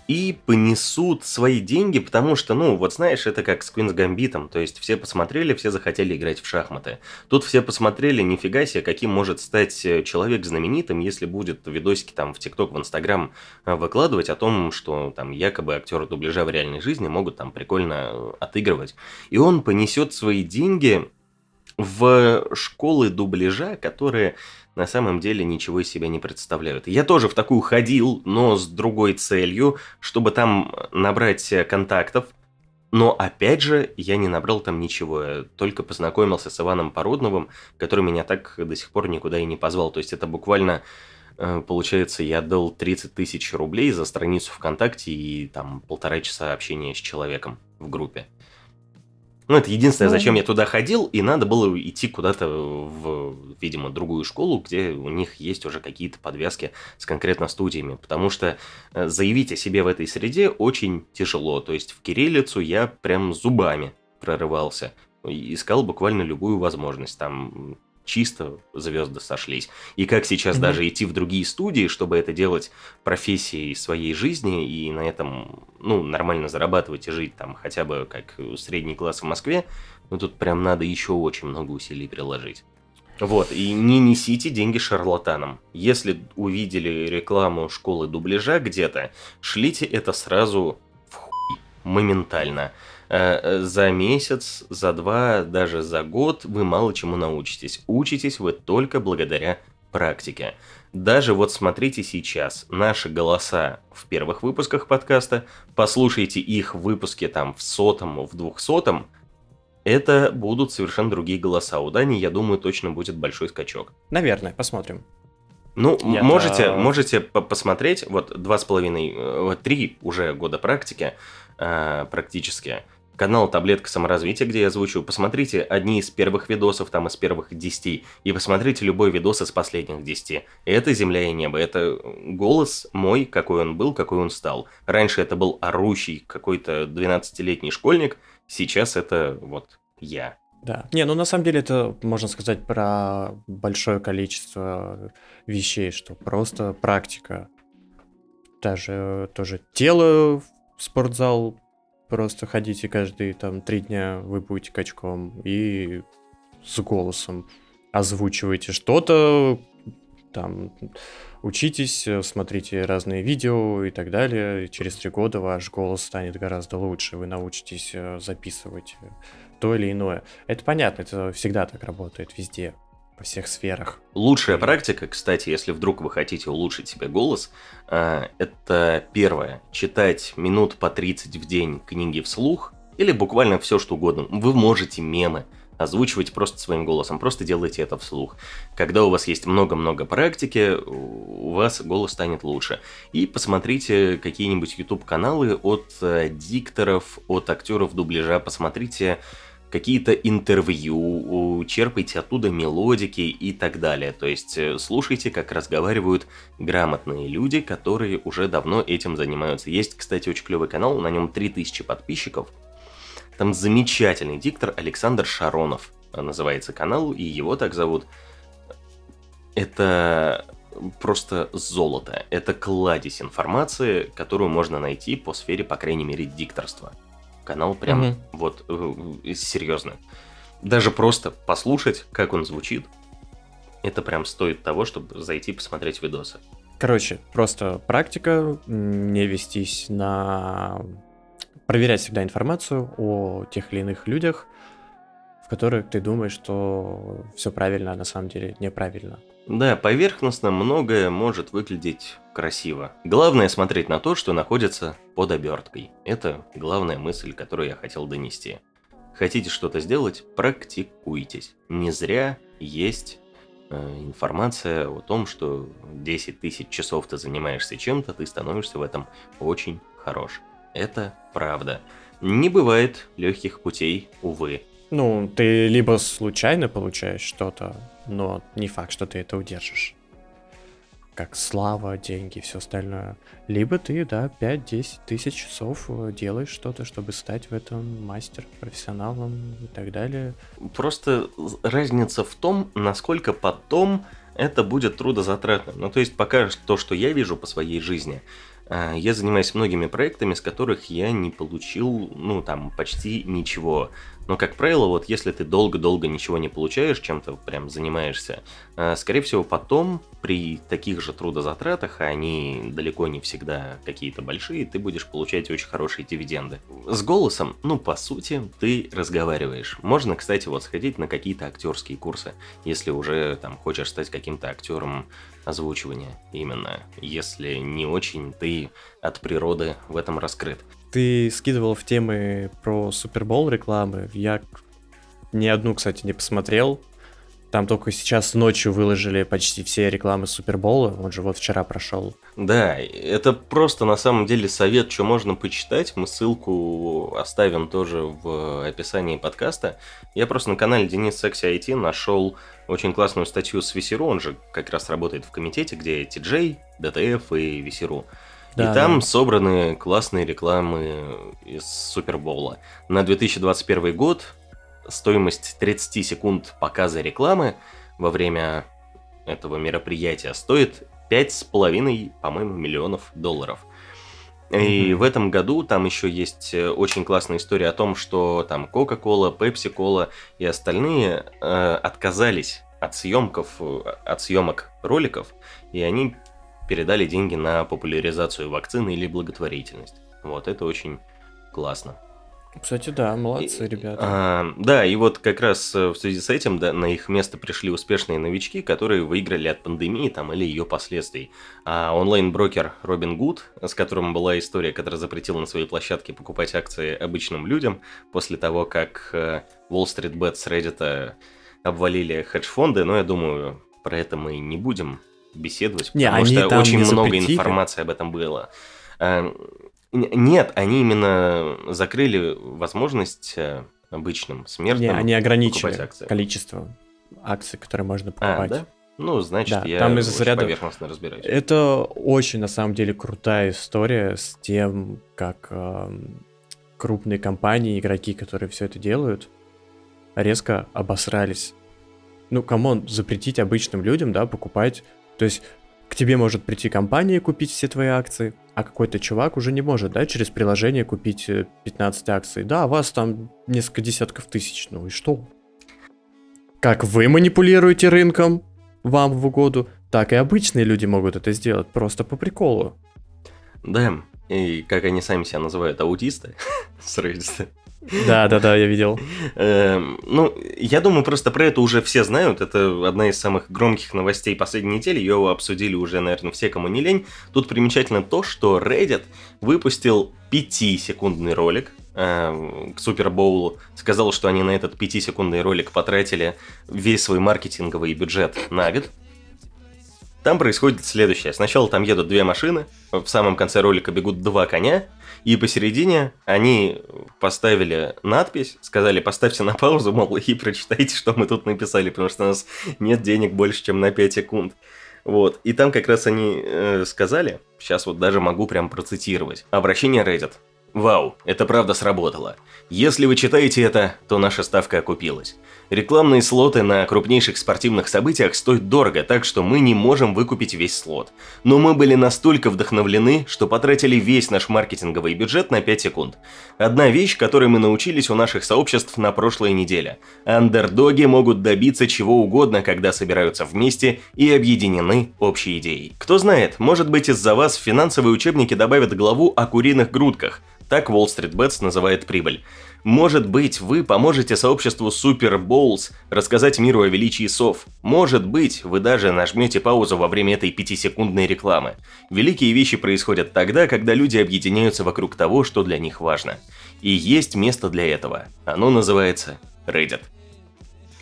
и понесут свои деньги, потому что, ну, вот знаешь, это как с Queen's Гамбитом. То есть все посмотрели, все захотели играть в шахматы. Тут все посмотрели, нифига себе, каким может стать э, человек знаменитым, если будет видосики там в ТикТок, в Инстаграм э, выкладывать о том, что там якобы актеры дубляжа в реальной жизни могут там прикольно э, отыгрывать. И он понесет свои деньги в школы дубляжа, которые на самом деле ничего из себя не представляют. Я тоже в такую ходил, но с другой целью, чтобы там набрать э, контактов. Но опять же, я не набрал там ничего, только познакомился с Иваном Породновым, который меня так до сих пор никуда и не позвал. То есть это буквально, э, получается, я отдал 30 тысяч рублей за страницу ВКонтакте и там полтора часа общения с человеком в группе. Ну, это единственное,
Ну.
зачем я туда ходил, и надо было идти куда-то в, видимо, другую школу, где у них есть уже какие-то подвязки с конкретно студиями. Потому что э, заявить о себе в этой среде очень тяжело. То есть в кириллицу я прям зубами прорывался. Искал буквально любую возможность. Там чисто звезды сошлись. И как сейчас
Мгм.
даже идти в другие студии, чтобы это делать профессией своей жизни и на этом, ну, нормально зарабатывать и жить там хотя бы как средний класс в Москве, ну, тут прям надо еще очень много усилий приложить. Вот, и не несите деньги шарлатанам. Если увидели рекламу школы дубляжа где-то, шлите это сразу в хуй, моментально. Э, э, За месяц, за два, даже за год вы мало чему научитесь. Учитесь вы только благодаря практике. Даже вот смотрите сейчас наши голоса в первых выпусках подкаста, послушайте их в выпуске там в сотом, в двухсотом, это будут совершенно другие голоса. У Дани, я думаю, точно будет большой скачок.
Наверное, посмотрим.
Ну,
Я-то-
можете, можете по- посмотреть, вот два с половиной, э, три уже года практики практически. Канал Таблетка саморазвития, где я озвучу. Посмотрите одни из первых видосов, там из первых десяти, и посмотрите любой видос из последних десяти. Это земля и небо, это голос мой, какой он был, какой он стал. Раньше это был орущий какой-то 12-летний школьник, сейчас это вот я.
Да. Не, ну на самом деле это можно сказать про большое количество вещей, что просто практика. Даже тоже тело в спортзал просто ходите каждые там три дня, вы будете качком и с голосом озвучиваете что-то, там учитесь, смотрите разные видео и так далее. И через три года ваш голос станет гораздо лучше, вы научитесь э, записывать то или иное. Это понятно, это всегда так работает везде, во всех сферах.
Лучшая практика, кстати, если вдруг вы хотите улучшить себе голос, а, это первое. Читать минут по 30 в день книги вслух или буквально все что угодно. Вы можете мемы озвучивать просто своим голосом, просто делайте это вслух. Когда у вас есть много-много практики, у вас голос станет лучше. И посмотрите какие-нибудь YouTube каналы от э, дикторов, от актеров дубляжа, посмотрите какие-то интервью, черпайте оттуда мелодики и так далее. То есть э, слушайте, как разговаривают грамотные люди, которые уже давно этим занимаются. Есть, кстати, очень клевый канал, на нем 3000 подписчиков. Там замечательный диктор Александр Шаронов э, называется канал, и его так зовут. Это просто золото. Это кладезь информации, которую можно найти по сфере, по крайней мере, дикторства. Канал прям
Мгм.
вот э, э, серьезно. Даже просто послушать, как он звучит, это прям стоит того, чтобы зайти посмотреть видосы.
Короче, просто практика, не вестись на... Проверять всегда информацию о тех или иных людях, в которых ты думаешь, что все правильно, а на самом деле неправильно.
Да, поверхностно многое может выглядеть красиво. Главное смотреть на то, что находится под оберткой. Это главная мысль, которую я хотел донести. Хотите что-то сделать, практикуйтесь. Не зря есть э, информация о том, что 10 тысяч часов ты занимаешься чем-то, ты становишься в этом очень хорош. Это правда. Не бывает легких путей, увы.
Ну, ты либо случайно получаешь что-то, но не факт, что ты это удержишь. Как слава, деньги, все остальное. Либо ты, да, 5-10 тысяч часов э, делаешь что-то, чтобы стать в этом мастер, профессионалом и так далее.
Просто разница в том, насколько потом это будет трудозатратно. Ну, то есть, пока то, что я вижу по своей жизни, а, я занимаюсь многими проектами, с которых я не получил, ну, там, почти ничего. Но, как правило, вот если ты долго-долго ничего не получаешь, чем-то прям занимаешься, а, скорее всего, потом при таких же трудозатратах, а они далеко не всегда какие-то большие, ты будешь получать очень хорошие дивиденды. С голосом, ну, по сути, ты разговариваешь. Можно, кстати, вот сходить на какие-то актерские курсы, если уже там хочешь стать каким-то актером озвучивания именно. Если не очень, ты от природы в этом раскрыт.
Ты скидывал в темы про Супербол рекламы. Я ни одну, кстати, не посмотрел. Там только сейчас ночью выложили почти все рекламы Супербола. Он же вот вчера прошел.
Да, это просто на самом деле совет, что можно почитать. Мы ссылку оставим тоже в описании подкаста. Я просто на канале Денис Секси IT нашел очень классную статью с Весеру. Он же как раз работает в комитете, где TJ, DTF и Весеру.
Да,
и там
да.
собраны классные рекламы из Супербоула. На 2021 год стоимость 30 секунд показа рекламы во время этого мероприятия стоит 5,5, по-моему, миллионов долларов. И
Мгм.
в этом году там еще есть э, очень классная история о том, что там Coca-Cola, Pepsi-Cola и остальные э, отказались от съемков, э, от съемок роликов, и они передали деньги на популяризацию вакцины или благотворительность. Вот, это очень классно.
Кстати, да, молодцы,
И-
ребята.
а, да, и вот как раз э, в связи с этим да, на их место пришли успешные новички, которые выиграли от пандемии там, или ее последствий. А онлайн-брокер Робин Гуд, с которым была история, которая запретила на своей площадке покупать акции обычным людям, после того, как э, Wall Street Bet с Reddit обвалили хедж-фонды, но я думаю, про это мы не будем беседовать,
Не,
потому что очень много
запретили.
информации об этом было. А, н- Нет, они именно закрыли возможность э, обычным смертным
Не, они ограничили количество акций, которые можно
А,
покупать.
да? Ну, значит,
Да,
я
там из разряда-
поверхностно разбираюсь.
Это очень, на самом деле, крутая история с тем, как эм, крупные компании, игроки, которые все это делают, резко обосрались. Ну, come on, запретить обычным людям, да, покупать. То есть к тебе может прийти компания и купить все твои акции, а какой-то чувак уже не может, да, через приложение купить э, 15 акций. Да, вас там несколько десятков тысяч, ну и что? Как вы манипулируете рынком вам в угоду, так и обычные люди могут это сделать просто по приколу.
Да, и как они сами себя называют, аутисты с Reddit.
Да, да, да, я видел.
Эм, Ну, я думаю, просто про это уже все знают. Это одна из самых громких новостей последней недели. Ее обсудили уже, наверное, все, кому не лень. Тут примечательно то, что Reddit выпустил 5-секундный ролик э, к Супербоулу. Сказал, что они на этот 5-секундный ролик потратили весь свой маркетинговый бюджет на год. Там происходит следующее. Сначала там едут две машины, в самом конце ролика бегут два коня, И посередине они поставили надпись, сказали, поставьте на паузу, мол, и прочитайте, что мы тут написали, потому что у нас нет денег больше, чем на 5 секунд. Вот, и там как раз они э, сказали, сейчас вот даже могу прям процитировать, обращение Reddit. Вау, это правда сработало. Если вы читаете это, то наша ставка окупилась. Рекламные слоты на крупнейших спортивных событиях стоят дорого, так что мы не можем выкупить весь слот. Но мы были настолько вдохновлены, что потратили весь наш маркетинговый бюджет на 5 секунд. Одна вещь, которой мы научились у наших сообществ на прошлой неделе. Андердоги могут добиться чего угодно, когда собираются вместе и объединены общей идеей. Кто знает, может быть из-за вас в финансовые учебники добавят главу о куриных грудках, так Wall Street Bets называет прибыль. Может быть, вы поможете сообществу Super Bowls рассказать миру о величии сов. Может быть, вы даже нажмете паузу во время этой пятисекундной рекламы. Великие вещи происходят тогда, когда люди объединяются вокруг того, что для них важно. И есть место для этого. Оно называется Reddit.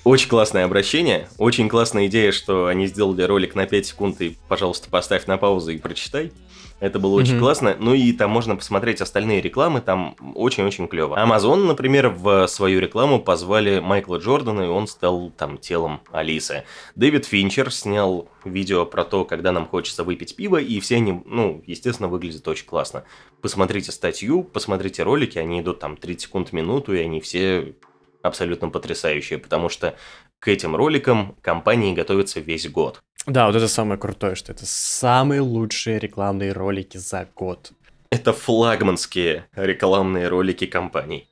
Очень классное обращение, очень классная идея, что они сделали ролик на 5 секунд и, пожалуйста, поставь на паузу и прочитай. Это было очень
Мгм.
классно. Ну и там можно посмотреть остальные рекламы, там очень-очень клево. Amazon, например, в свою рекламу позвали Майкла Джордана, и он стал там телом Алисы. Дэвид Финчер снял видео про то, когда нам хочется выпить пиво, и все они, ну, естественно, выглядят очень классно. Посмотрите статью, посмотрите ролики, они идут там 30 секунд в минуту, и они все абсолютно потрясающие, потому что к этим роликам компании готовятся весь год.
Да, вот это самое крутое, что это самые лучшие рекламные ролики за год.
Это флагманские рекламные ролики компаний.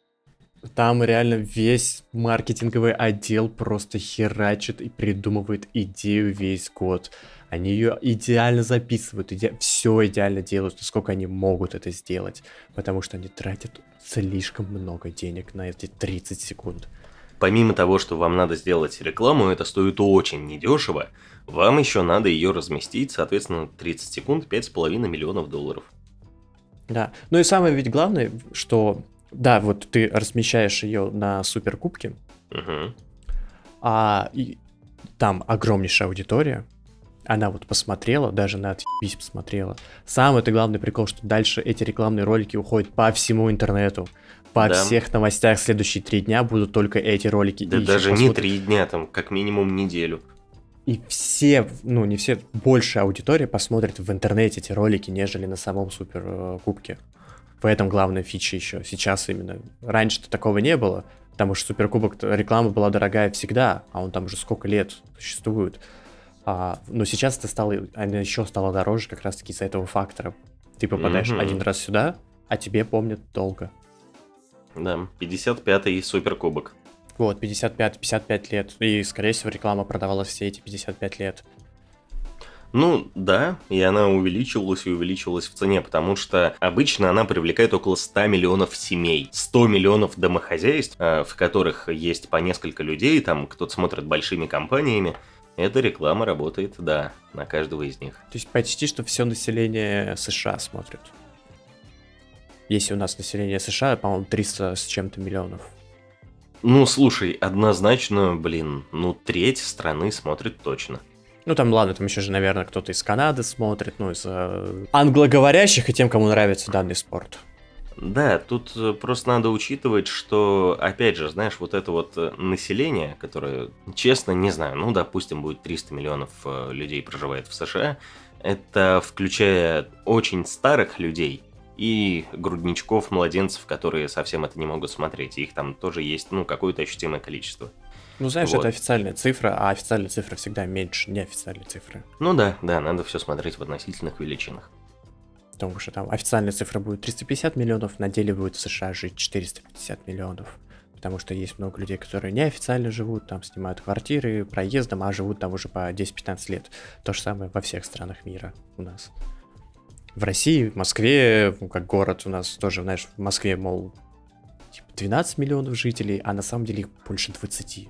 Там реально весь маркетинговый отдел просто херачит и придумывает идею весь год. Они ее идеально записывают, все идеально делают, насколько они могут это сделать. Потому что они тратят слишком много денег на эти 30 секунд.
Помимо того, что вам надо сделать рекламу, это стоит очень недешево, вам еще надо ее разместить, соответственно, 30 секунд, 5,5 миллионов долларов.
Да. Ну и самое ведь главное, что да, вот ты размещаешь ее на суперкубке,
Угу.
а и там огромнейшая аудитория. Она вот посмотрела, даже на отъебись посмотрела. Самый это главный прикол, что дальше эти рекламные ролики уходят по всему интернету. По
Да.
всех новостях следующие три дня будут только эти ролики.
Да
И
даже не три дня, там как минимум неделю.
И все, ну не все, большая аудитория посмотрит в интернете эти ролики, нежели на самом супер э, кубке. В этом главная фича еще. Сейчас именно. Раньше-то такого не было, потому что суперкубок реклама была дорогая всегда, а он там уже сколько лет существует. А, но сейчас это стало, она еще стала дороже как раз-таки из-за этого фактора. Ты попадаешь
Мгм.
один раз сюда, а тебе помнят долго.
Да, 55-й суперкубок.
Вот, 55-55 лет. И, скорее всего, реклама продавалась все эти 55 лет.
Ну, да, и она увеличивалась и увеличивалась в цене, потому что обычно она привлекает около 100 миллионов семей, 100 миллионов домохозяйств, э, в которых есть по несколько людей, там кто-то смотрит большими компаниями. Эта реклама работает, да, на каждого из них.
То есть почти что все население США смотрит. Если у нас население США, по-моему, 300 с чем-то миллионов.
Ну, слушай, однозначно, блин, ну треть страны смотрит точно.
Ну там, ладно, там еще же, наверное, кто-то из Канады смотрит, ну, из э, англоговорящих и тем, кому нравится данный спорт.
Да, тут э, просто надо учитывать, что, опять же, знаешь, вот это вот э, население, которое, честно, не знаю, ну, допустим, будет 300 миллионов э, людей проживает в США, это включая очень старых людей и грудничков, младенцев, которые совсем это не могут смотреть. Их там тоже есть, ну, какое-то ощутимое количество.
Ну, знаешь,
Вот.
это официальная цифра, а официальная цифра всегда меньше неофициальной цифры.
Ну да, да, надо все смотреть в относительных величинах.
Потому что там официальная цифра будет 350 миллионов, на деле будет в США жить 450 миллионов. Потому что есть много людей, которые неофициально живут, там снимают квартиры проездом, а живут там уже по 10-15 лет. То же самое во всех странах мира у нас. В России, в Москве, ну, как город у нас тоже, знаешь, в Москве, мол, типа 12 миллионов жителей, а на самом деле их больше 20.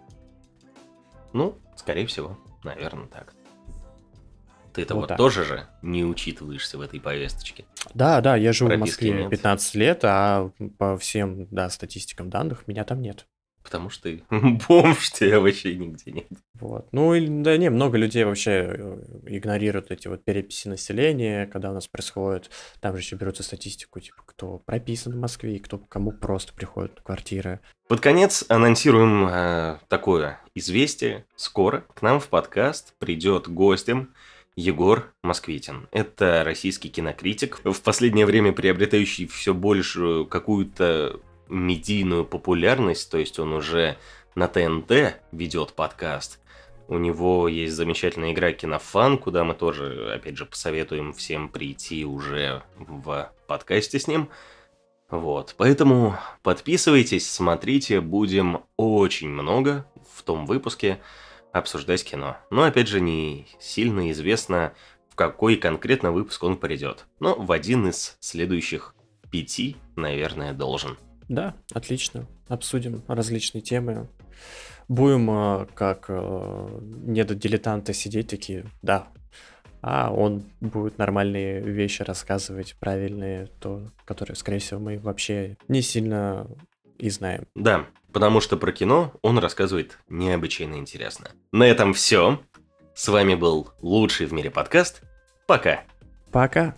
Ну, скорее всего, наверное, так. Ты-то
Вот
вот,
так.
тоже же не учитываешься в этой повесточке.
Да, да, я живу в
Прописки
Москве
нет.
15 лет, а по всем, да, статистикам данных меня там нет.
Потому что ты бомж, тебя вообще нигде нет.
Вот. Ну, и, да не, много людей вообще э, игнорируют эти вот переписи населения, когда у нас происходит. Там же еще берутся статистику, типа, кто прописан в Москве и кто кому просто приходят квартиры.
Под конец анонсируем э, такое известие. Скоро к нам в подкаст придет гостем Егор Москвитин. Это российский кинокритик, в последнее время приобретающий все большую какую-то медийную популярность, то есть он уже на ТНТ ведет подкаст. У него есть замечательная игра Кинофан, куда мы тоже, опять же, посоветуем всем прийти уже в подкасте с ним. Вот, поэтому подписывайтесь, смотрите, будем очень много в том выпуске обсуждать кино. Но, опять же, не сильно известно, в какой конкретно выпуск он придет. Но в один из следующих пяти, наверное, должен.
Да, отлично. Обсудим различные темы. Будем э, как э, недодилетанты сидеть такие, да, а он будет нормальные вещи рассказывать, правильные, то, которые, скорее всего, мы вообще не сильно и знаем.
Да, потому что про кино он рассказывает необычайно интересно. На этом все. С вами был лучший в мире подкаст. Пока.
Пока.